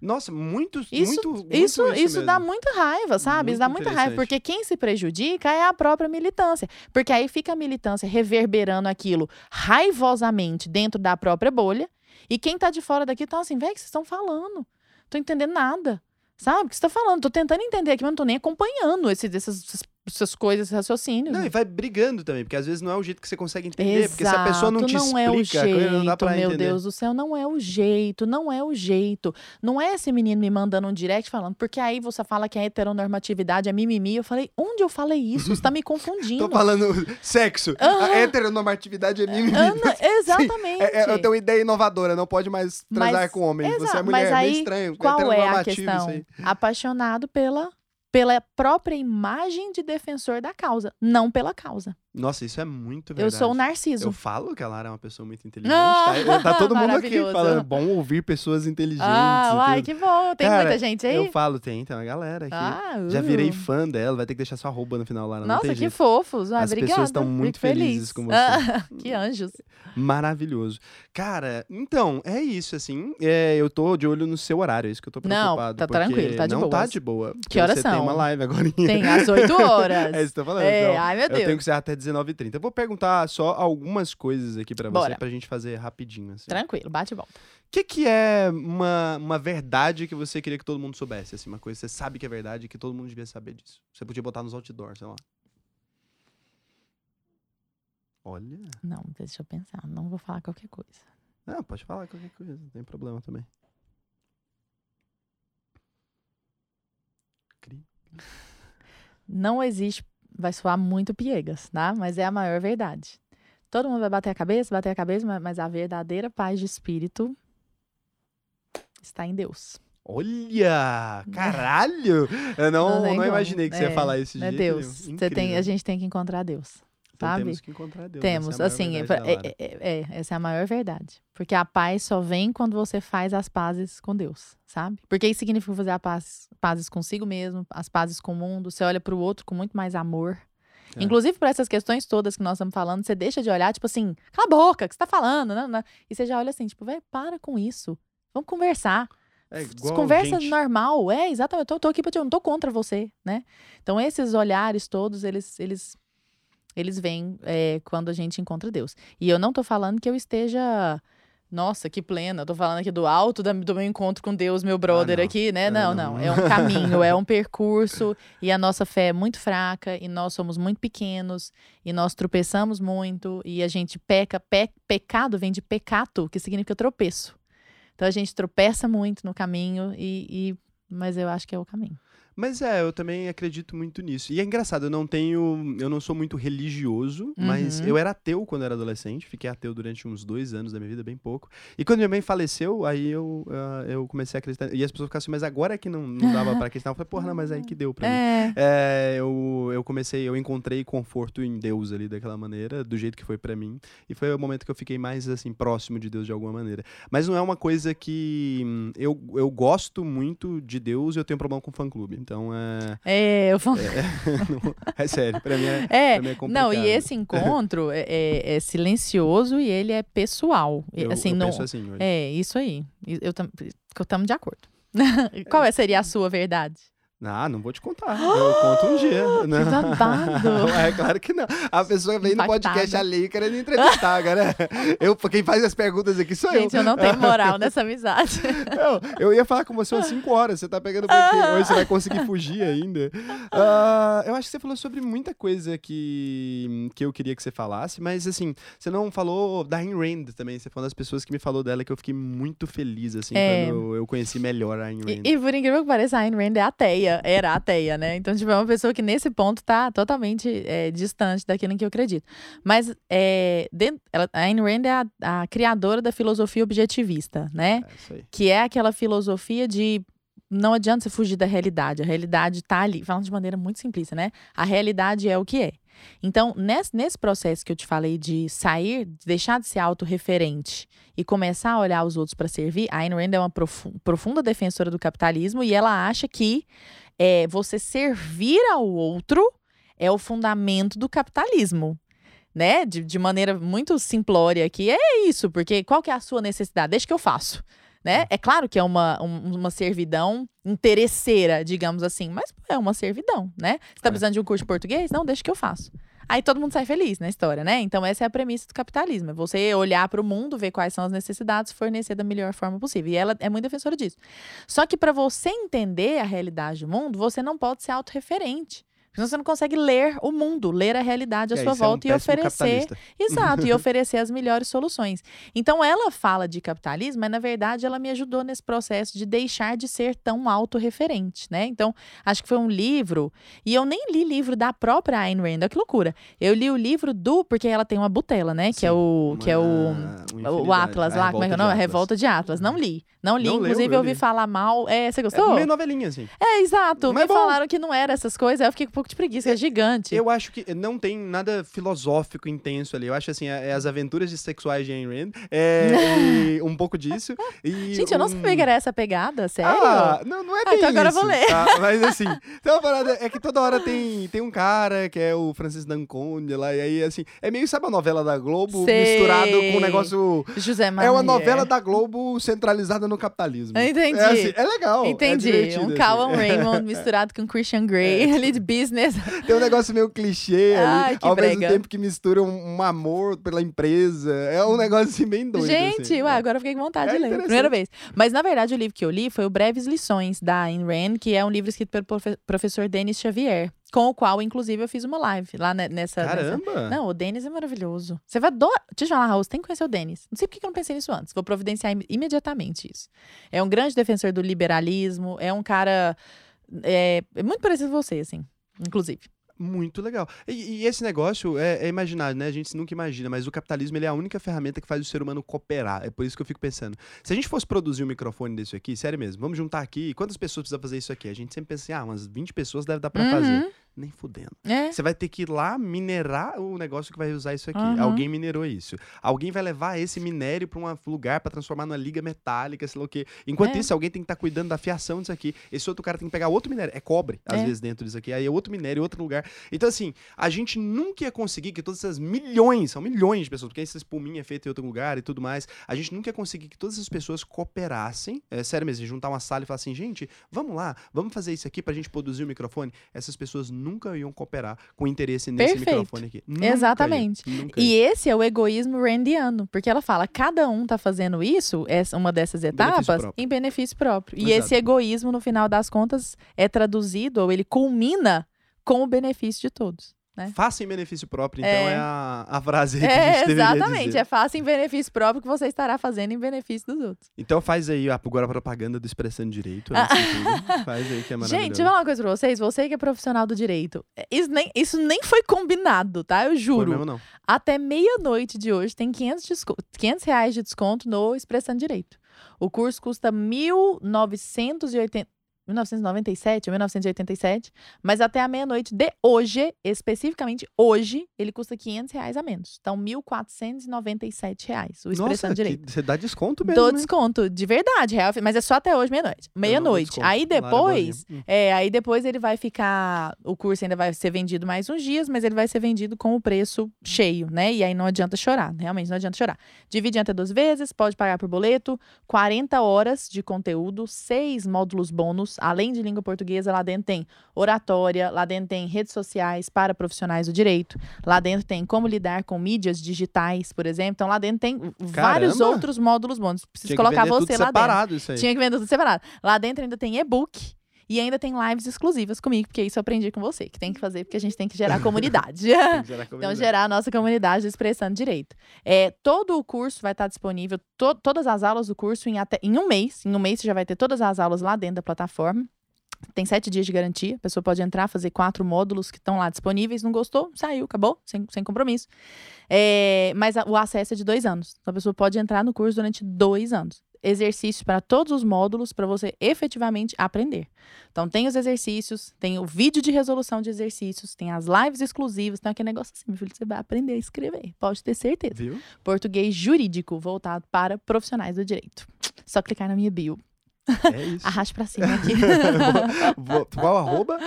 Nossa, muito, Isso, muito, muito isso, isso, isso dá muita raiva, sabe? isso dá Muito muita raiva, porque quem se prejudica é a própria militância. Porque aí fica a militância reverberando aquilo raivosamente dentro da própria bolha, e quem tá de fora daqui tá assim, velho, o que vocês estão falando? Tô entendendo nada. Sabe? O que você tá falando? Tô tentando entender aqui, mas não tô nem acompanhando esse, essas, essas, essas coisas, esses raciocínios. Não, e vai brigando também, porque às vezes não é o jeito que você consegue entender. Porque se a pessoa não te Exato, explica, é o coisa não dá jeito, pra meu entender. Deus do céu, não é o jeito, não é o jeito. Não é esse menino me mandando um direct falando, porque aí você fala que a heteronormatividade é mimimi. Eu falei, onde eu falei isso? Você tá me confundindo. Tô falando sexo. A heteronormatividade é mimimi. Ana, exatamente. É, é, eu tenho uma ideia inovadora, não pode mais transar Mas- com homem. Você é exato, mulher, mas aí, meio estranho. Qual é a questão? Apaixonado pela, pela própria imagem de defensor da causa, não pela causa. Nossa, isso é muito Eu verdade. sou o narciso. Eu falo que a Lara é uma pessoa muito inteligente. Ah, tá? Tá todo mundo aqui falando. Bom ouvir pessoas inteligentes. ah, uai, tudo. que bom. Tem Cara, muita gente aí? Eu falo, tem, tem uma galera aqui. Ah, Já uh. virei fã dela, vai ter que deixar sua arroba no final, Lara. não Nossa, tem que jeito. fofos. Ah, As obrigada. pessoas estão muito feliz. felizes com você. Ah, que anjos. Maravilhoso. Cara, então, é isso, assim. É, eu tô de olho no seu horário, é isso que eu tô Não, preocupado. tá porque tranquilo, tá de Não tá de boa. Que horas você tem são? uma live agora. Tem às 8 horas. É isso que eu tô falando. É, então, ai, meu Eu tenho Deus. que ser até 19h30. Eu vou perguntar só algumas coisas aqui pra você, pra gente fazer rapidinho, assim. Tranquilo, bate e volta. O que, que é uma, uma verdade que você queria que todo mundo soubesse? Assim, uma coisa que você sabe que é verdade e que todo mundo devia saber disso. Você podia botar nos outdoors, sei lá. Olha. Não, deixa eu pensar. Não vou falar qualquer coisa. Ah, pode falar qualquer coisa, não tem problema também. Não existe. Vai soar muito piegas, tá? Mas é a maior verdade. Todo mundo vai bater a cabeça, bater a cabeça, ma- mas a verdadeira paz de espírito está em Deus. Olha! Caralho! Eu não, Não não, imaginei que você ia É, falar isso de É Deus. Você tem, a gente tem que encontrar Deus. Então sabe? temos que encontrar Deus. Temos, essa é maior assim, é, Lara. é- é- é, essa é a maior verdade. Porque a paz só vem quando você faz as pazes com Deus, sabe? Porque isso significa fazer a paz, pazes consigo mesmo, as pazes com o mundo. Você olha pro outro com muito mais amor. É. Inclusive, por essas questões todas que nós estamos falando, você deixa de olhar, tipo assim, cala a boca, o que você tá falando? Não, não. E você já olha assim, tipo, velho, para com isso. Vamos conversar. É Conversa gente. normal, é, exatamente. Eu tô, tô aqui pra te, eu não tô contra você, né? Então, esses olhares todos, eles, eles, eles vêm é, quando a gente encontra Deus. E eu não tô falando que eu esteja. Nossa, que plena. Eu tô falando aqui do alto da- do meu encontro com Deus, meu brother não. aqui, né? É, não, não. não. É um caminho, é um percurso. E a nossa fé é muito fraca, e nós somos muito pequenos, e nós tropeçamos muito, e a gente peca. Pe- pecado vem de pecato, que significa tropeço. Então a gente tropeça muito no caminho, e, e- mas eu acho que é o caminho. Mas é, eu também acredito muito nisso. E é engraçado, eu não tenho. Eu não sou muito religioso, mas Uhum. eu era ateu quando era adolescente. Fiquei ateu durante uns dois anos da minha vida, bem pouco. E quando minha mãe faleceu, aí eu, ah, eu comecei a acreditar. E as pessoas ficavam assim, mas agora é que não, não dava pra acreditar. Eu falei, porra, não, mas aí que deu pra mim. É. É, eu, eu comecei, eu encontrei conforto em Deus ali daquela maneira, do jeito que foi pra mim. E foi o momento que eu fiquei mais, assim, próximo de Deus de alguma maneira. Mas não é uma coisa que. hum, Eu, eu gosto muito de Deus e eu tenho problema com fã-clube. Então é. É, eu falo. não- é sério, pra mim é. É, pra mim é não, e complicado. esse encontro é, é- é silencioso e ele é pessoal. Eu, assim, eu não, assim. É, isso aí. E Eu estamos de acordo. Qual é- seria a sua verdade? Ah, não vou te contar. Eu conto um dia. Não. babado. É claro que não. A pessoa vem no podcast alheio querendo entrevistar, agora. Eu, quem faz as perguntas aqui sou Gente, eu. eu não tenho moral nessa amizade. Eu, eu ia falar com você umas 5 horas, você tá pegando por quê? Hoje você vai conseguir fugir ainda. Ah, eu acho que você falou sobre muita coisa que, que eu queria que você falasse, mas assim, você não falou da Ayn Rand também. Você foi uma das pessoas que me falou dela que eu fiquei muito feliz, assim, É. quando eu conheci melhor a Ayn Rand. E, e por incrível que pareça, a Ayn Rand é ateia. Era ateia, né? Então, tipo, é uma pessoa que nesse ponto tá totalmente é, distante daquilo em que eu acredito. Mas é, dentro- ela- a Ayn Rand é a, a criadora da filosofia objetivista, né? É isso aí. que é aquela filosofia de não adianta você fugir da realidade, a realidade tá ali, falando de maneira muito simplista, né? A realidade é o que é. Então, nesse, nesse processo que eu te falei de sair, de deixar de ser autorreferente e começar a olhar os outros para servir, a Ayn Rand é uma profu- profunda defensora do capitalismo e ela acha que é, você servir ao outro é o fundamento do capitalismo. Né? De, de maneira muito simplória aqui. É isso, porque qual que é a sua necessidade? Deixa que eu faço né? É claro que é uma, um- uma servidão interesseira, digamos assim, mas é uma servidão, né? Você tá É. precisando de um curso de português? Não, deixa que eu faço. Aí todo mundo sai feliz na história, né? Então essa é a premissa do capitalismo. É você olhar para o mundo, ver quais são as necessidades, fornecer da melhor forma possível. E ela é muito defensora disso. Só que para você entender a realidade do mundo, você não pode ser autorreferente. Porque você não consegue ler o mundo, ler a realidade à É, sua isso é um volta e oferecer. Exato, e oferecer as melhores soluções. Então, ela fala de capitalismo, mas na verdade ela me ajudou nesse processo de deixar de ser tão autorreferente, né? Então, acho que foi um livro, e eu nem li livro da própria Ayn Rand, olha que loucura. Eu li o livro do, porque ela tem uma butela, né? Que é Sim, o, que é o, Uma- uma o infinidade. Atlas lá, como é que é o nome? A Revolta de Atlas. Não li, não li. Não leu? Inclusive, Eu eu ouvi falar mal. É, você É gostou? meio novelinha, assim. É, exato. Mas Me é bom. falaram que não era essas coisas, aí eu fiquei pouco de preguiça, é gigante. Eu acho que não tem nada filosófico intenso ali. Eu acho assim, é, é as aventuras de sexuais de Ayn Rand. É, um pouco disso. Gente, eu não um... sabia que era essa pegada, sério? Ah, não, não é Ah, bem então agora eu vou ler. tá? Mas assim, tem uma parada, é que toda hora tem, tem um cara que é o Francis Danconde lá, e aí assim, é meio, sabe a novela da Globo Sei. misturado com um negócio... José Maria. É uma novela da Globo centralizada no capitalismo. Entendi. É, assim, é legal. é Entendi. divertido, um assim. Calvin Raymond misturado com Christian Grey, ali de business. Tem um negócio meio clichê Ai, ali, ao mesmo brega. tempo que mistura um, amor pela empresa. É um negócio assim bem doido. Gente, assim. ué, agora eu fiquei com vontade É de ler. Primeira vez. Mas, na verdade, o livro que eu li foi o Breves Lições, da Ayn Rand, que é um livro escrito pelo profe- professor Denis Xavier, com o qual, inclusive, eu fiz uma live lá ne- nessa... nessa... Caramba! Não, o Denis é maravilhoso. Você vai adorar. Deixa eu falar, Raul, você tem que conhecer o Denis. Não sei por que que eu não pensei nisso antes. Vou providenciar im- imediatamente isso. É um grande defensor do liberalismo, é um cara... É, é muito parecido com você, assim, inclusive. Muito legal. E, e esse negócio é, é imaginário, né? A gente nunca imagina, mas o capitalismo ele é a única ferramenta que faz o ser humano cooperar. É por isso que eu fico pensando. Se a gente fosse produzir um microfone desse aqui, sério mesmo, vamos juntar aqui. Quantas pessoas precisa fazer isso aqui? A gente sempre pensa assim, ah, umas 20 pessoas deve dar pra Uhum. fazer. Nem fudendo. É. Você vai ter que ir lá minerar o negócio que vai usar isso aqui. Uhum. Alguém minerou isso. Alguém vai levar esse minério pra um lugar pra transformar numa liga metálica, sei lá o quê. Enquanto É. isso, alguém tem que estar cuidando da fiação disso aqui. Esse outro cara tem que pegar outro minério. É cobre, às É. vezes, dentro disso aqui. Aí é outro minério, outro lugar. Então, assim, a gente nunca ia conseguir que todas essas milhões, são milhões de pessoas, porque essa espuminha é feita em outro lugar e tudo mais, a gente nunca ia conseguir que todas essas pessoas cooperassem. É sério mesmo, juntar uma sala e falar assim, gente, vamos lá, vamos fazer isso aqui pra gente produzir o microfone. Essas pessoas nunca iam cooperar com interesse nesse Perfeito. microfone aqui. Nunca Exatamente. ia, E ia. esse é o egoísmo randiano, porque ela fala, cada um tá fazendo isso, essa, uma dessas benefício etapas, próprio. em benefício próprio. E Exato. esse egoísmo, no final das contas, é traduzido, ou ele culmina com o benefício de todos. Né? Faça em benefício próprio, então É. é, a, a frase que a É, gente deveria exatamente. dizer. É fácil em benefício próprio que você estará fazendo em benefício dos outros. Então faz aí agora a propaganda do Expressando Direito. tudo. Faz aí que é maravilhoso. Gente, deixa eu falar uma coisa pra vocês. Você que é profissional do direito, é, isso nem, isso nem foi combinado, tá? Eu Foi juro. mesmo não. Até meia-noite de hoje tem 500, desco 500 reais de desconto no Expressando Direito. O curso custa 1.980 1997 ou 1987, mas até a meia-noite de hoje, especificamente hoje, ele custa 500 reais a menos. Então, 1.497 reais. O Expressando Nossa, Direito. você dá desconto mesmo, Do né? desconto, de verdade, real, mas é só até hoje, meia-noite. Dou Meia-noite. Aí depois. Hum. é, aí depois ele vai ficar. O curso ainda vai ser vendido mais uns dias, mas ele vai ser vendido com o preço cheio, né? E aí não adianta chorar, realmente não adianta chorar. Divide até duas vezes, pode pagar por boleto, 40 horas de conteúdo, seis módulos bônus, além de língua portuguesa, lá dentro tem oratória, lá dentro tem redes sociais para profissionais do direito, lá dentro tem como lidar com mídias digitais, por exemplo. Então lá dentro tem vários Caramba! outros módulos bônus. Preciso Tinha colocar você lá dentro. separado isso aí. Tinha que vender tudo separado. Lá dentro ainda tem e-book. E ainda tem lives exclusivas comigo, porque isso eu aprendi com você, que tem que fazer, porque a gente tem que gerar comunidade. Que gerar Então, comunidade. gerar a nossa comunidade expressando direito. É, todo o curso vai estar disponível, to- todas as aulas do curso em, até, em um mês. Em um mês você já vai ter todas as aulas lá dentro da plataforma. Tem sete dias de garantia. A pessoa pode entrar, fazer quatro módulos que estão lá disponíveis. Não gostou? Saiu, acabou, sem, sem compromisso. É, mas a- o acesso é de dois anos. Então, a pessoa pode entrar no curso durante dois anos. Exercícios para todos os módulos para você efetivamente aprender. Então, tem os exercícios, tem o vídeo de resolução de exercícios, tem as lives exclusivas, tem aquele negócio assim, meu filho, você vai aprender a escrever. Pode ter certeza. Viu? Português jurídico voltado para profissionais do direito. Só clicar na minha bio. É isso. Arraste pra cima aqui. Qual arroba?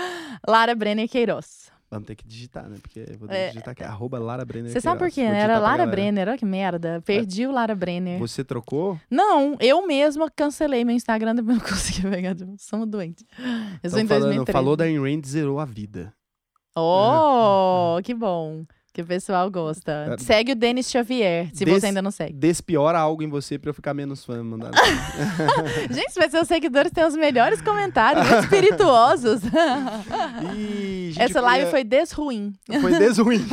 Lara Brenner Queiroz. Vamos ter que digitar, né? Porque eu vou ter É, que digitar aqui. Arroba Lara Brenner. Você sabe por quê? Né? Era Lara. Brenner. Olha que merda. Perdi o Lara Brenner. Você trocou? Não, eu mesma cancelei meu Instagram depois não consegui pegar. Tipo, Somos doentes. Eu sou em Então, falando, 2013. falou da Ayn Rand, zerou a vida. Oh, que bom. Que o pessoal gosta. É. Segue o Denis Xavier, se Des- você ainda não segue. Despiora algo em você pra eu ficar menos fã. Mandaram. Gente, mas seus seguidores têm os melhores comentários, espirituosos. Gente, Essa live queria- foi desruim. Foi desruim.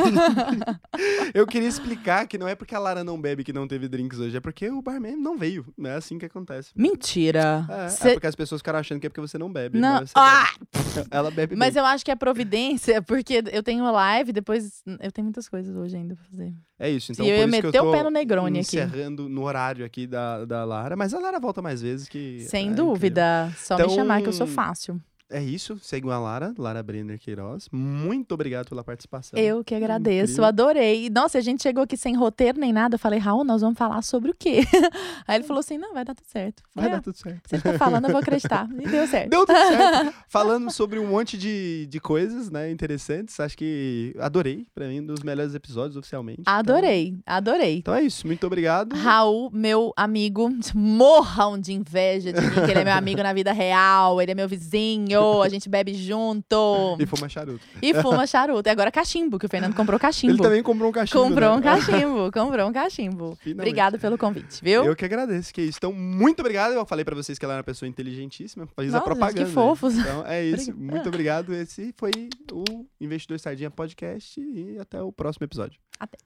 eu queria explicar que não é porque a Lara não bebe que não teve drinks hoje, é porque o barman não veio. Não é assim que acontece. Mentira. É, Cê- é porque as pessoas ficaram achando que é porque você não bebe. Não. Ah! bebe. Ela bebe Mas bem. eu acho que é providência, porque eu tenho live, depois eu tenho muitas coisas hoje ainda pra fazer. É isso. Então, e eu ia eu meter tô o pé no Negroni aqui. encerrando no horário aqui da, da Lara. Mas a Lara volta mais vezes que... Sem é incrível. dúvida. Só Então- me chamar que eu sou fácil. É isso. Sigam a Lara, Lara Brenner Queiroz. Muito obrigado pela participação. Eu que agradeço, Incrível. adorei. Nossa, a gente chegou aqui sem roteiro nem nada. Eu falei, Raul, nós vamos falar sobre o quê? Aí ele falou assim: não, vai dar tudo certo. Eu Vai Falei, dar "Ah, tudo certo. Ele tá falando, eu vou acreditar. E deu certo. Deu tudo certo. Falando sobre um monte de, de coisas, né, interessantes. Acho que adorei. Pra mim, um dos melhores episódios oficialmente. Então- Adorei, adorei. Então, é isso. Muito obrigado. Raul, meu amigo, morram de inveja de mim, que ele é meu amigo na vida real, ele é meu vizinho, a gente bebe junto E fuma charuto. e fuma charuto. E agora cachimbo, que o Fernando comprou cachimbo. Ele também comprou um cachimbo. comprou né? um cachimbo, comprou um cachimbo. Finalmente. Obrigado pelo convite, viu? Eu que agradeço, que é isso. Então, muito obrigado. Eu falei pra vocês que ela era uma pessoa inteligentíssima. Fiz a Nossa, propaganda. que fofos. Então, é isso. Obrigada. Muito obrigado. Esse foi o Investidor Sardinha Podcast. E até o próximo episódio. Até.